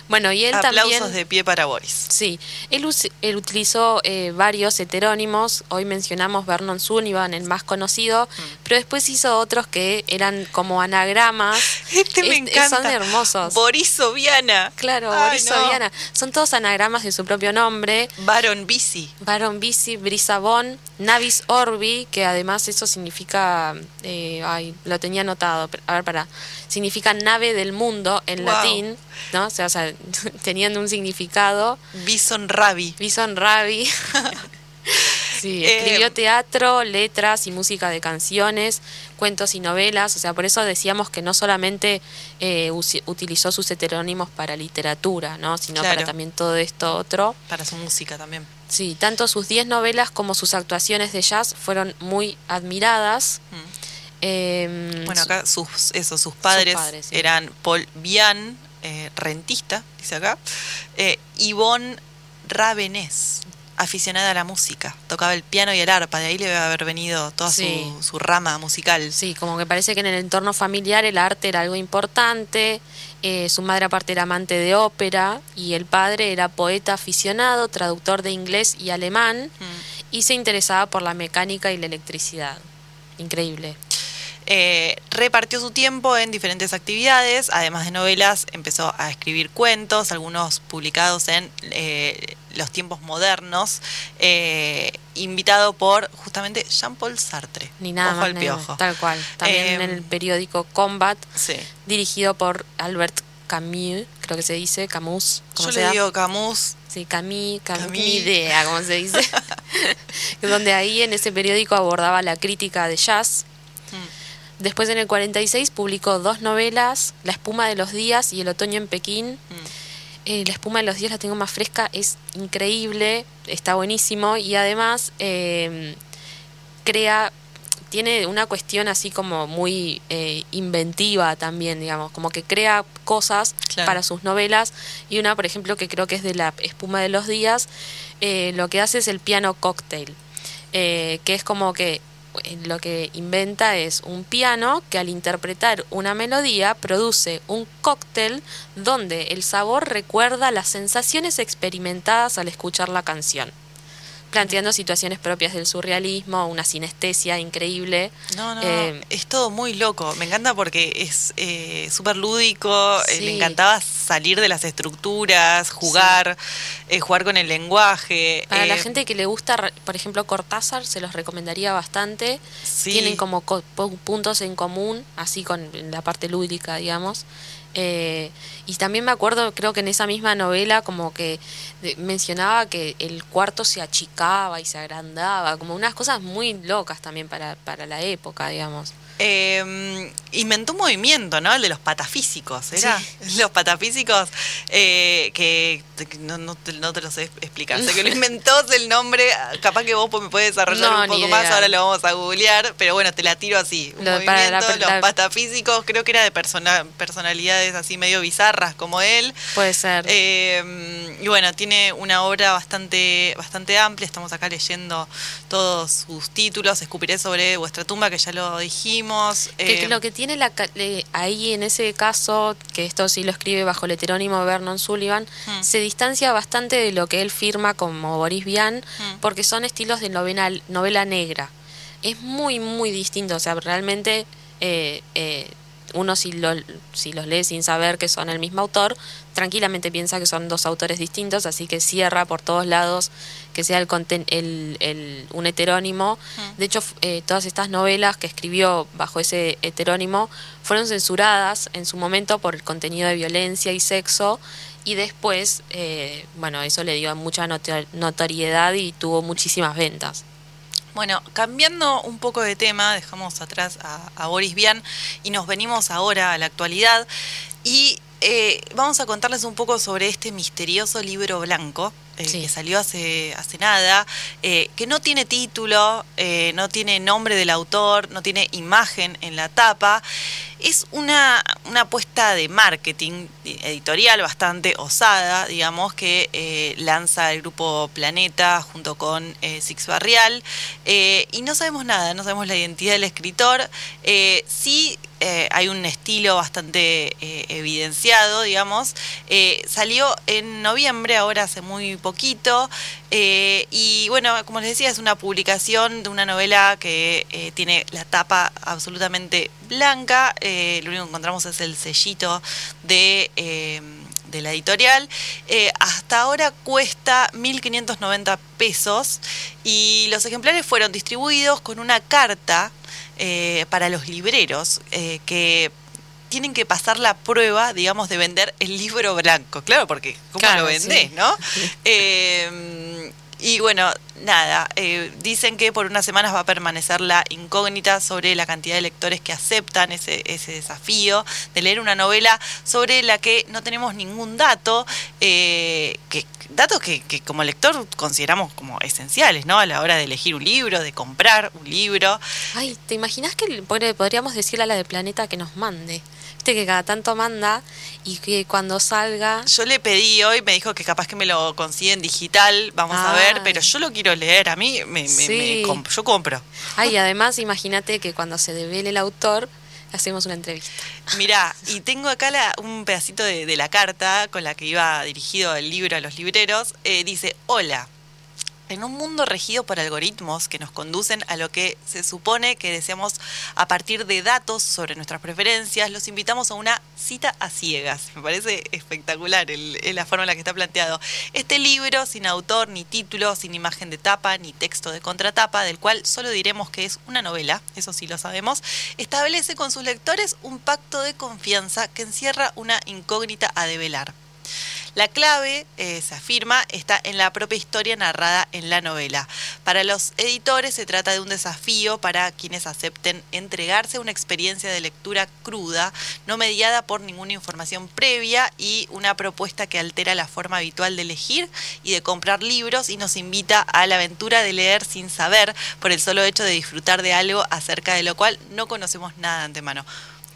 Bueno, y él Aplausos también... de pie para Boris. Sí, él, él utilizó eh, varios heterónimos, hoy mencionamos Vernon Sullivan, el más conocido, Mm. pero después hizo otros que eran como anagramas. Este me Est- encanta. Son hermosos. Borisoviana. claro, Ay, Boris no. Soviana. Son todos anagramas de su propio nombre. Baron Bici. Baron Bisi, Brisabón, Navis Orbi, que además eso significa, eh, ay, lo tenía anotado, a ver, para, significa nave del mundo en Wow. latín, ¿no? O sea, o sea, teniendo un significado. Bison Rabi. Bison Rabi. Sí, Eh, escribió teatro, letras y música de canciones, cuentos y novelas, o sea, por eso decíamos que no solamente eh, utilizó sus heterónimos para literatura, ¿no? sino Claro. para también todo esto otro. Para su música también. Sí, tanto sus 10 novelas como sus actuaciones de jazz fueron muy admiradas. Mm. Eh, Bueno, acá sus, eso, sus padres, padres, sí. eran Paul Vian, eh, rentista, dice acá, eh, Yvonne Ravenés, aficionada a la música, tocaba el piano y el arpa, de ahí le debe haber venido toda Sí. su, su rama musical. Sí, como que parece que en el entorno familiar el arte era algo importante. eh, su madre aparte era amante de ópera y el padre era poeta aficionado, traductor de inglés y alemán Mm. y se interesaba por la mecánica y la electricidad. Increíble. Eh, repartió su tiempo en diferentes actividades, además de novelas, empezó a escribir cuentos, algunos publicados en eh, Los tiempos modernos, eh, invitado por justamente Jean-Paul Sartre. Ni nada Ojo más al piojo. Tal cual. También Eh, en el periódico Combat, Sí. dirigido por Albert Camus, creo que se dice, Camus, Yo le digo Camus, Sí, Camille, Camille, Camille. ni idea cómo se dice. Donde ahí en ese periódico abordaba la crítica de jazz. Después en el 46 publicó dos novelas, La espuma de los días y El otoño en Pekín. Mm. Eh, la espuma de los días la tengo más fresca, es increíble, está buenísimo y además eh, crea, tiene una cuestión así como muy eh, inventiva también, digamos, como que crea cosas Claro. para sus novelas y una, por ejemplo, que creo que es de la espuma de los días, eh, lo que hace es el piano cocktail, que es como que lo que inventa es un piano que al interpretar una melodía produce un cóctel donde el sabor recuerda las sensaciones experimentadas al escuchar la canción, planteando situaciones propias del surrealismo, una sinestesia increíble. No, no, Eh, es todo muy loco. Me encanta porque es eh, súper lúdico. eh, Sí. le encantaba salir de las estructuras, jugar, eh, jugar con el lenguaje. Para la gente que le gusta, por ejemplo, Cortázar, se los recomendaría bastante. Sí. Tienen como co- pu- puntos en común, así con la parte lúdica, digamos. Eh, y también me acuerdo, creo que en esa misma novela, como que mencionaba que el cuarto se achicaba y se agrandaba, como unas cosas muy locas también para, para la época, digamos. Eh, inventó un movimiento, ¿no? El de los patafísicos, ¿era? Los patafísicos, eh, que, no, no, te, no te lo sé explicar. Sé que lo inventó el nombre, capaz que vos me puedes desarrollar No, un poco más, ahora lo vamos a googlear, pero bueno, te la tiro así. Un Lo movimiento, la- los la- patafísicos, creo que era de persona, personalidades así medio bizarras como él. Puede ser. Eh, y bueno, tiene una obra bastante, bastante amplia. Estamos acá leyendo todos sus títulos. Escupiré sobre vuestra tumba, que ya lo dijimos. Que, Eh, que lo que tiene la, le- ahí en ese caso, que esto sí lo escribe bajo el heterónimo Vernon Sullivan, Mm. se distancia bastante de lo que él firma como Boris Vian, Mm. porque son estilos de novela, novela negra. Es muy, muy distinto. O sea, realmente eh, eh, uno si, lo, si los lee sin saber que son el mismo autor, tranquilamente piensa que son dos autores distintos, así que cierra por todos lados que sea el, conten- el, el- un heterónimo. De hecho, eh, todas estas novelas que escribió bajo ese heterónimo fueron censuradas en su momento por el contenido de violencia y sexo. Y después, eh, bueno, eso le dio mucha noto- notoriedad y tuvo muchísimas ventas. Bueno, cambiando un poco de tema, dejamos atrás a, a Boris Vian y nos venimos ahora a la actualidad y eh, vamos a contarles un poco sobre este misterioso libro blanco eh, Sí. que salió hace, hace nada, eh, que no tiene título, eh, no tiene nombre del autor, no tiene imagen en la tapa. Es una, una apuesta de marketing editorial bastante osada, digamos, que lanza el grupo Planeta junto con Six Barrial. Y no sabemos nada, no sabemos la identidad del escritor. Sí eh, hay un estilo bastante eh, evidenciado, digamos. Eh, salió en noviembre, ahora hace muy poquito. y bueno, como les decía, es una publicación de una novela que tiene la tapa absolutamente blanca. lo único que encontramos es el sellito de... la editorial. Hasta ahora cuesta 1.590 pesos y los ejemplares fueron distribuidos con una carta eh, para los libreros eh, que tienen que pasar la prueba, digamos, de vender el libro blanco. Claro, porque ¿cómo Claro, lo vendés, sí. no? Eh, y bueno, nada, eh, dicen que por unas semanas va a permanecer la incógnita sobre la cantidad de lectores que aceptan ese, ese desafío de leer una novela sobre la que no tenemos ningún dato, eh, que, datos que, como lector consideramos como esenciales, ¿no? A la hora de elegir un libro, de comprar un libro. Ay, ¿te imaginas que podríamos decirle a la de Planeta que nos mande? Viste que cada tanto manda y que cuando salga... Yo le pedí hoy, me dijo que capaz que me lo consiguen digital, vamos a ver, Ay. pero yo lo quiero leer, a mí me, me- Sí. me comp- yo compro. Ay, además imagínate que cuando se devele el autor, hacemos una entrevista. Mirá, y tengo acá la- un pedacito de, de la carta con la que iba dirigido el libro a los libreros. Eh, dice, hola. En un mundo regido por algoritmos que nos conducen a lo que se supone que deseamos a partir de datos sobre nuestras preferencias, los invitamos a una cita a ciegas. Me parece espectacular la forma en la que está planteado. Este libro, sin autor, ni título, sin imagen de tapa, ni texto de contratapa, del cual solo diremos que es una novela, eso sí lo sabemos, establece con sus lectores un pacto de confianza que encierra una incógnita a develar. La clave, eh, se afirma, está en la propia historia narrada en la novela. Para los editores se trata de un desafío para quienes acepten entregarse a una experiencia de lectura cruda, no mediada por ninguna información previa y una propuesta que altera la forma habitual de elegir y de comprar libros y nos invita a la aventura de leer sin saber por el solo hecho de disfrutar de algo acerca de lo cual no conocemos nada de antemano.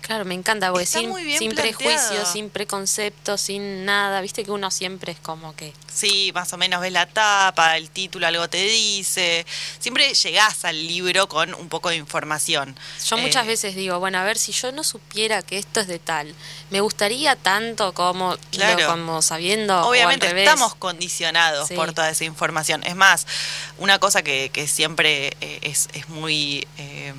Claro, me encanta, porque Está sin, muy bien sin planteado. prejuicios, sin preconceptos, sin nada. Viste que uno siempre es como que... Sí, más o menos ves la tapa, el título algo te dice. Siempre llegás al libro con un poco de información. Yo muchas Eh, veces digo, bueno, a ver, si yo no supiera que esto es de tal, me gustaría tanto como, Claro. lo- como sabiendo Obviamente o al revés. estamos condicionados Sí. por toda esa información. Es más, una cosa que, que siempre eh, es, es muy eh,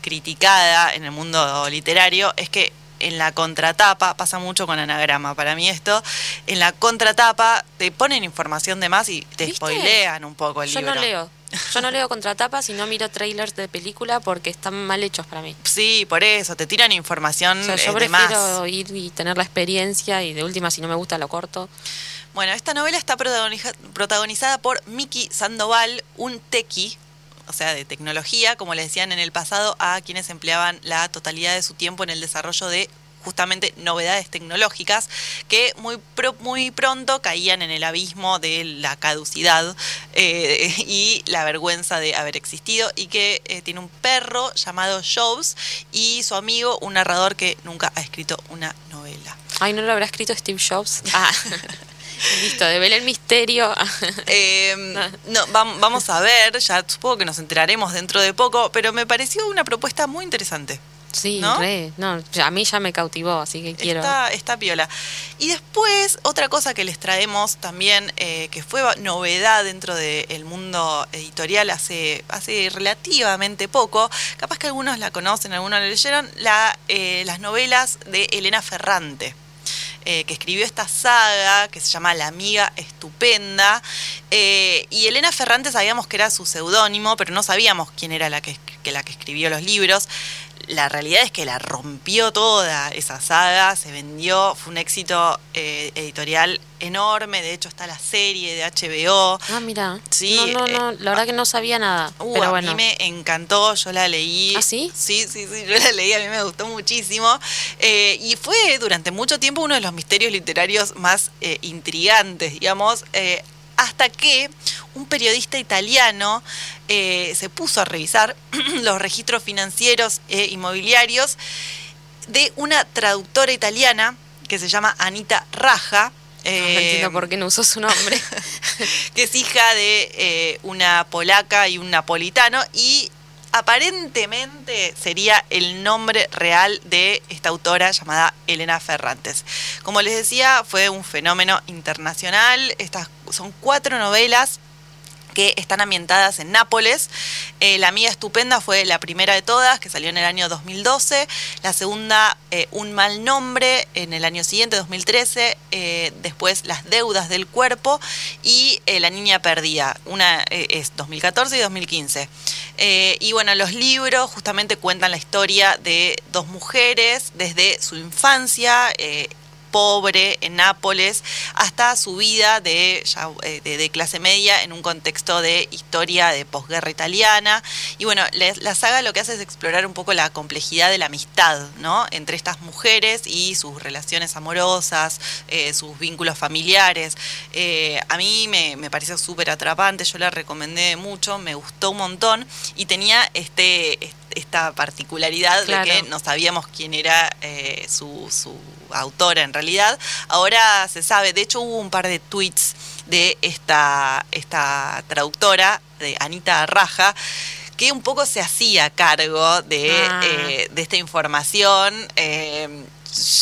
criticada en el mundo literario es que en la contratapa, pasa mucho con anagrama para mí esto, en la contratapa te ponen información de más y te ¿Viste? spoilean un poco el Yo libro. no leo. Yo no leo contratapas y no miro trailers de película porque están mal hechos para mí. Sí, por eso, te tiran información O sea, eh, yo de más. prefiero ir y tener la experiencia y de última, si no me gusta, lo corto. Bueno, esta novela está protagonizada por Miki Sandoval, un tequi, o sea, de tecnología, como le decían en el pasado, a quienes empleaban la totalidad de su tiempo en el desarrollo de justamente novedades tecnológicas que muy, muy pronto caían en el abismo de la caducidad eh, y la vergüenza de haber existido y que eh, tiene un perro llamado Jobs y su amigo, un narrador que nunca ha escrito una novela. Ay, ¿no lo habrá escrito Steve Jobs? Ah. Listo, devela el misterio. Em, no, vamos a ver, ya supongo que nos enteraremos dentro de poco, pero me pareció una propuesta muy interesante. Sí, ¿no? no, a mí ya me cautivó, así que quiero. Está, está piola. Y después, otra cosa que les traemos también, eh, que fue novedad dentro del mundo editorial hace, hace relativamente poco, capaz que algunos la conocen, algunos la leyeron, la, eh, las novelas de Elena Ferrante. Eh, que escribió esta saga que se llama La amiga estupenda. y Elena Ferrante sabíamos que era su seudónimo, pero no sabíamos quién era la que, la que escribió los libros la realidad es que la rompió toda esa saga, se vendió, fue un éxito eh, editorial enorme, de hecho está la serie de HBO. Ah, mira. Sí. No, no, la verdad que no sabía nada. Uh, pero a mí me encantó, yo la leí. ¿Ah, sí? Sí, sí, sí, yo la leí, a mí me gustó muchísimo. Eh, y fue durante mucho tiempo uno de los misterios literarios más eh, intrigantes, digamos hasta que un periodista italiano eh, se puso a revisar los registros financieros e inmobiliarios de una traductora italiana que se llama Anita Raja. no entiendo por qué no usó su nombre. que es hija de eh, una polaca y un napolitano y aparentemente sería el nombre real de esta autora llamada Elena Ferrantes. Como les decía, fue un fenómeno internacional. Estas son cuatro novelas que están ambientadas en Nápoles. Eh, la Amiga Estupenda fue la primera de todas, que salió en el año 2012. La segunda, eh, Un mal nombre, en el año siguiente, 2013. Eh, después, Las deudas del cuerpo y La Niña Perdida. Una es 2014 y 2015. y bueno, los libros justamente cuentan la historia de dos mujeres desde su infancia pobre en Nápoles, hasta su vida de, eh, de, clase media en un contexto de historia de posguerra italiana. Y bueno, la, saga lo que hace es explorar un poco la complejidad de la amistad, ¿no? Entre estas mujeres y sus relaciones amorosas, eh, sus vínculos familiares. Eh, a mí me, me pareció súper atrapante, yo la recomendé mucho, me gustó un montón y tenía este, esta particularidad de que no sabíamos quién era su, su autora en realidad, ahora se sabe, de hecho hubo un par de tweets de esta, esta traductora, de Anita Raja, que un poco se hacía cargo de, ah. eh, de esta información. Eh,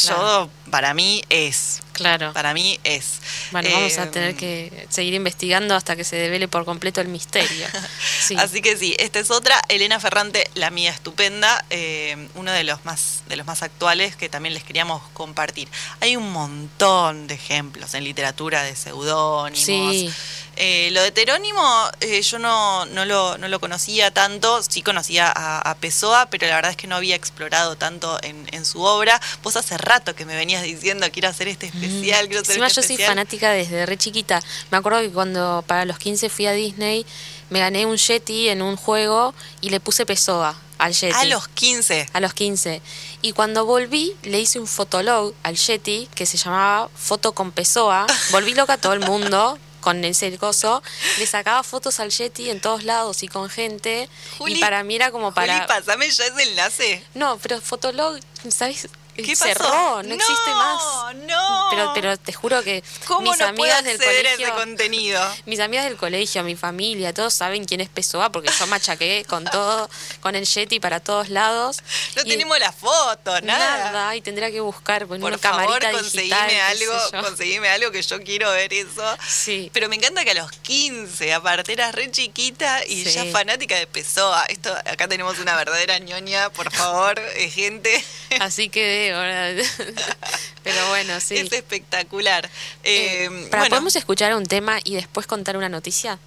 yo, para mí es. Claro. Para mí es. Bueno, vamos a tener em, que seguir investigando hasta que se devele por completo el misterio. Así que sí, esta es otra. Elena Ferrante, la mía estupenda, em, uno de los más de los más actuales que también les queríamos compartir. Hay un montón de ejemplos en literatura de seudónimos. Sí. Eh, lo de Terónimo eh, yo no, no, lo, no, lo, conocía tanto, sí conocía a, Pessoa, pero la verdad es que no había explorado tanto en, en, su obra. Vos hace rato que me venías diciendo quiero hacer este especial, quiero hacer este yo soy fanática desde re chiquita. Me acuerdo que cuando para los 15 fui a Disney, me gané un Yeti en un juego y le puse Pessoa al Yeti. A los 15. A los 15. Y cuando volví, le hice un fotolog al Yeti que se llamaba Foto con Pessoa. Volví loca a todo el mundo con ese coso, le sacaba fotos al Yeti en todos lados y con gente. y para mí era como para. Juli, pásame ya ese enlace. No, pero Fotolog, ¿sabes? ¿Qué cerró, no, existe más. No, Pero, pero te juro que mis amigas del colegio, contenido? mis amigas del colegio, mi familia, todos saben quién es Pessoa porque yo machaqué con todo, con el Yeti para todos lados. No tenemos la foto, nada. Nada, y tendría que buscar con una camarita algo, conseguime algo que yo quiero ver eso. Sí. Pero me encanta que a los 15, aparte eras re chiquita y ya fanática de Pessoa. Esto, acá tenemos una verdadera ñoña, por favor, eh, gente. Así que Pero bueno, sí. Es espectacular. Eh, eh ¿Podemos escuchar un tema y después contar una noticia?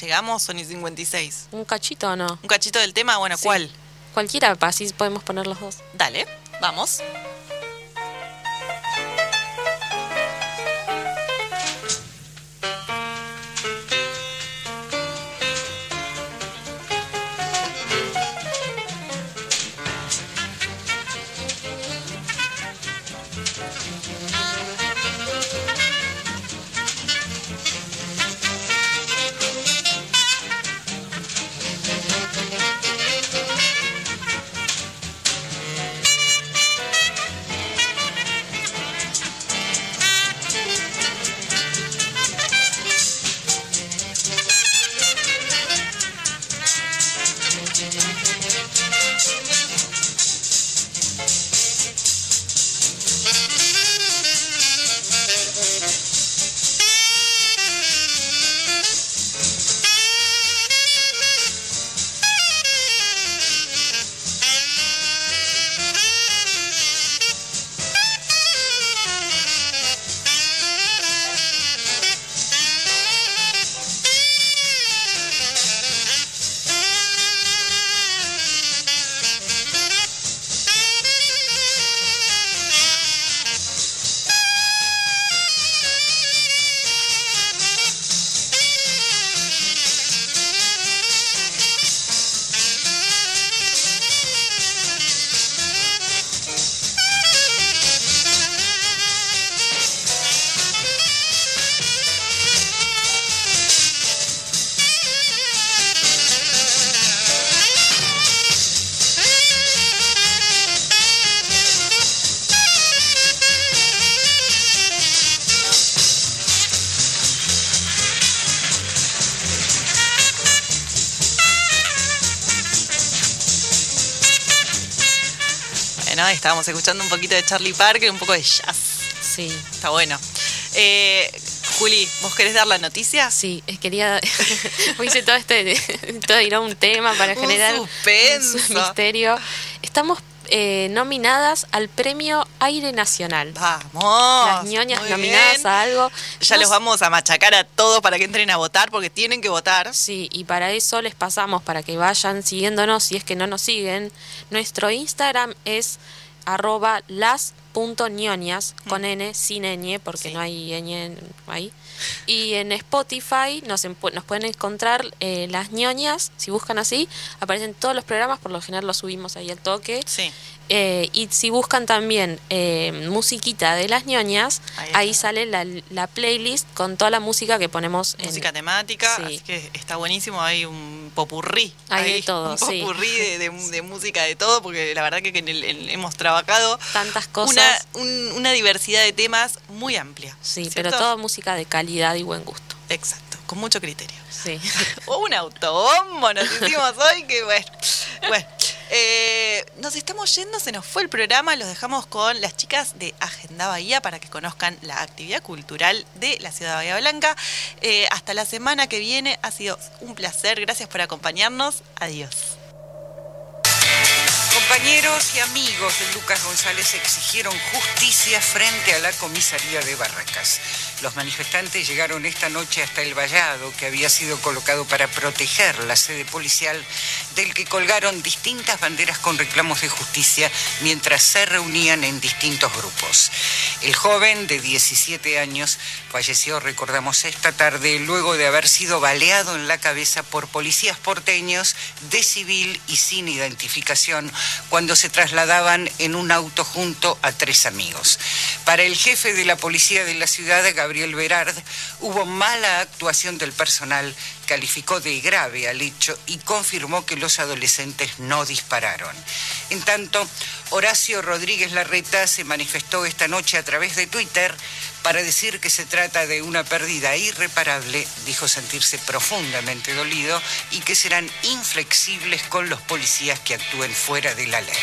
¿Llegamos, Sony 56? ¿Un cachito o no? ¿Un cachito del tema? Bueno, ¿cuál? Cualquiera, así podemos poner los dos. Dale, vamos. Estábamos escuchando un poquito de Charlie Parker, un poco de jazz. Sí. Está bueno. Eh, Juli, ¿vos querés dar la noticia? Sí, quería. hice todo este. todo ir a un tema para Un generar suspenso. un misterio. Estamos eh, nominadas al premio Aire Nacional. Vamos. Las ñoñas nominadas bien. a algo. Ya los vamos a machacar a todos para que entren a votar porque tienen que votar. Sí, y para eso les pasamos, para que vayan siguiéndonos si es que no nos siguen. Nuestro Instagram es arroba las.ñoñas con N, sin ñ, porque Sí. no hay ñ ahí. Y en Spotify nos, nos pueden encontrar eh, las ñoñas, si buscan así, aparecen todos los programas, por lo general los subimos ahí al toque. Sí. Eh, y si buscan también eh, musiquita de las ñoñas, Ahí sale la, la playlist con toda la música que ponemos en, Música temática, Sí. así que está buenísimo. Hay un popurrí. Hay de todo, un sí. popurrí de, de- de música de todo, porque la verdad que en el- en- hemos trabajado tantas cosas. una, un- una diversidad de temas muy amplia. Sí, ¿cierto? pero todo música de calidad y buen gusto. Exacto, con mucho criterio. Sí. Un autobombo nos hicimos hoy que bueno. Bueno, eh, nos estamos yendo, se nos fue el programa, los dejamos con las chicas de Agenda Bahía para que conozcan la actividad cultural de la ciudad de Bahía Blanca. Eh, hasta la semana que viene, ha sido un placer, gracias por acompañarnos, adiós. Compañeros y amigos de Lucas González exigieron justicia frente a la comisaría de Barracas. Los manifestantes llegaron esta noche hasta el vallado que había sido colocado para proteger la sede policial, del que colgaron distintas banderas con reclamos de justicia mientras se reunían en distintos grupos. El joven de 17 años falleció, recordamos, esta tarde luego de haber sido baleado en la cabeza por policías porteños de civil y sin identificación cuando se trasladaban en un auto junto a tres amigos. Para el jefe de la policía de la ciudad, Gabriel Berard, hubo mala actuación del personal, calificó de grave al hecho y confirmó que los adolescentes no dispararon. En tanto, Horacio Rodríguez Larreta se manifestó esta noche a través de Twitter para decir que se trata de una pérdida irreparable, dijo sentirse profundamente dolido y que serán inflexibles con los policías que actúen fuera de la ley.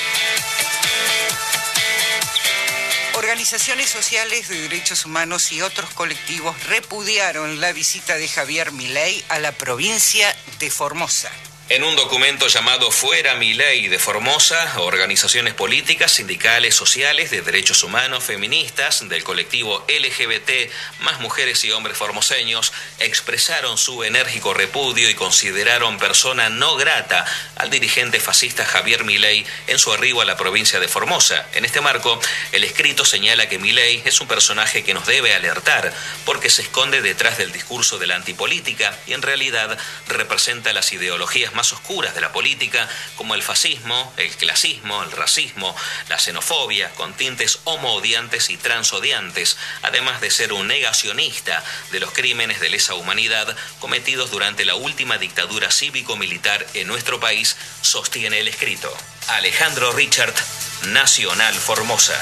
Organizaciones sociales de derechos humanos y otros colectivos repudiaron la visita de Javier Milei a la provincia de Formosa. En un documento llamado Fuera mi ley de Formosa, organizaciones políticas, sindicales, sociales, de derechos humanos, feministas, del colectivo LGBT, más mujeres y hombres formoseños, expresaron su enérgico repudio y consideraron persona no grata al dirigente fascista Javier Milei en su arribo a la provincia de Formosa. En este marco, el escrito señala que Milei es un personaje que nos debe alertar porque se esconde detrás del discurso de la antipolítica y en realidad representa las ideologías más oscuras de la política, como el fascismo, el clasismo, el racismo, la xenofobia, con tintes homoodiantes y transodiantes, además de ser un negacionista de los crímenes de lesa humanidad cometidos durante la última dictadura cívico-militar en nuestro país, sostiene el escrito. Alejandro Richard, Nacional Formosa.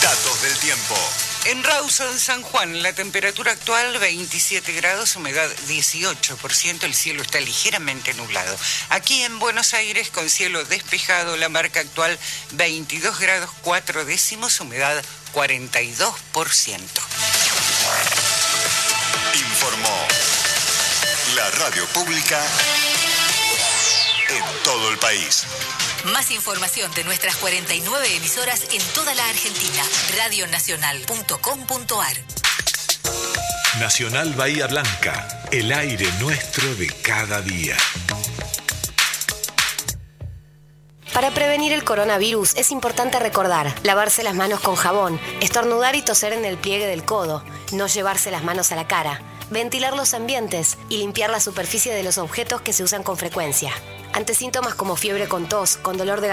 Datos del tiempo. En Rawson, San Juan, la temperatura actual 27 grados, humedad 18%, el cielo está ligeramente nublado. Aquí en Buenos Aires, con cielo despejado, la marca actual 22 grados 4 décimos, humedad 42%. Informó la radio pública en todo el país. Más información de nuestras 49 emisoras en toda la Argentina. Radionacional.com.ar Nacional Bahía Blanca, el aire nuestro de cada día. Para prevenir el coronavirus es importante recordar lavarse las manos con jabón, estornudar y toser en el pliegue del codo, no llevarse las manos a la cara, ventilar los ambientes y limpiar la superficie de los objetos que se usan con frecuencia. Ante síntomas como fiebre con tos, con dolor de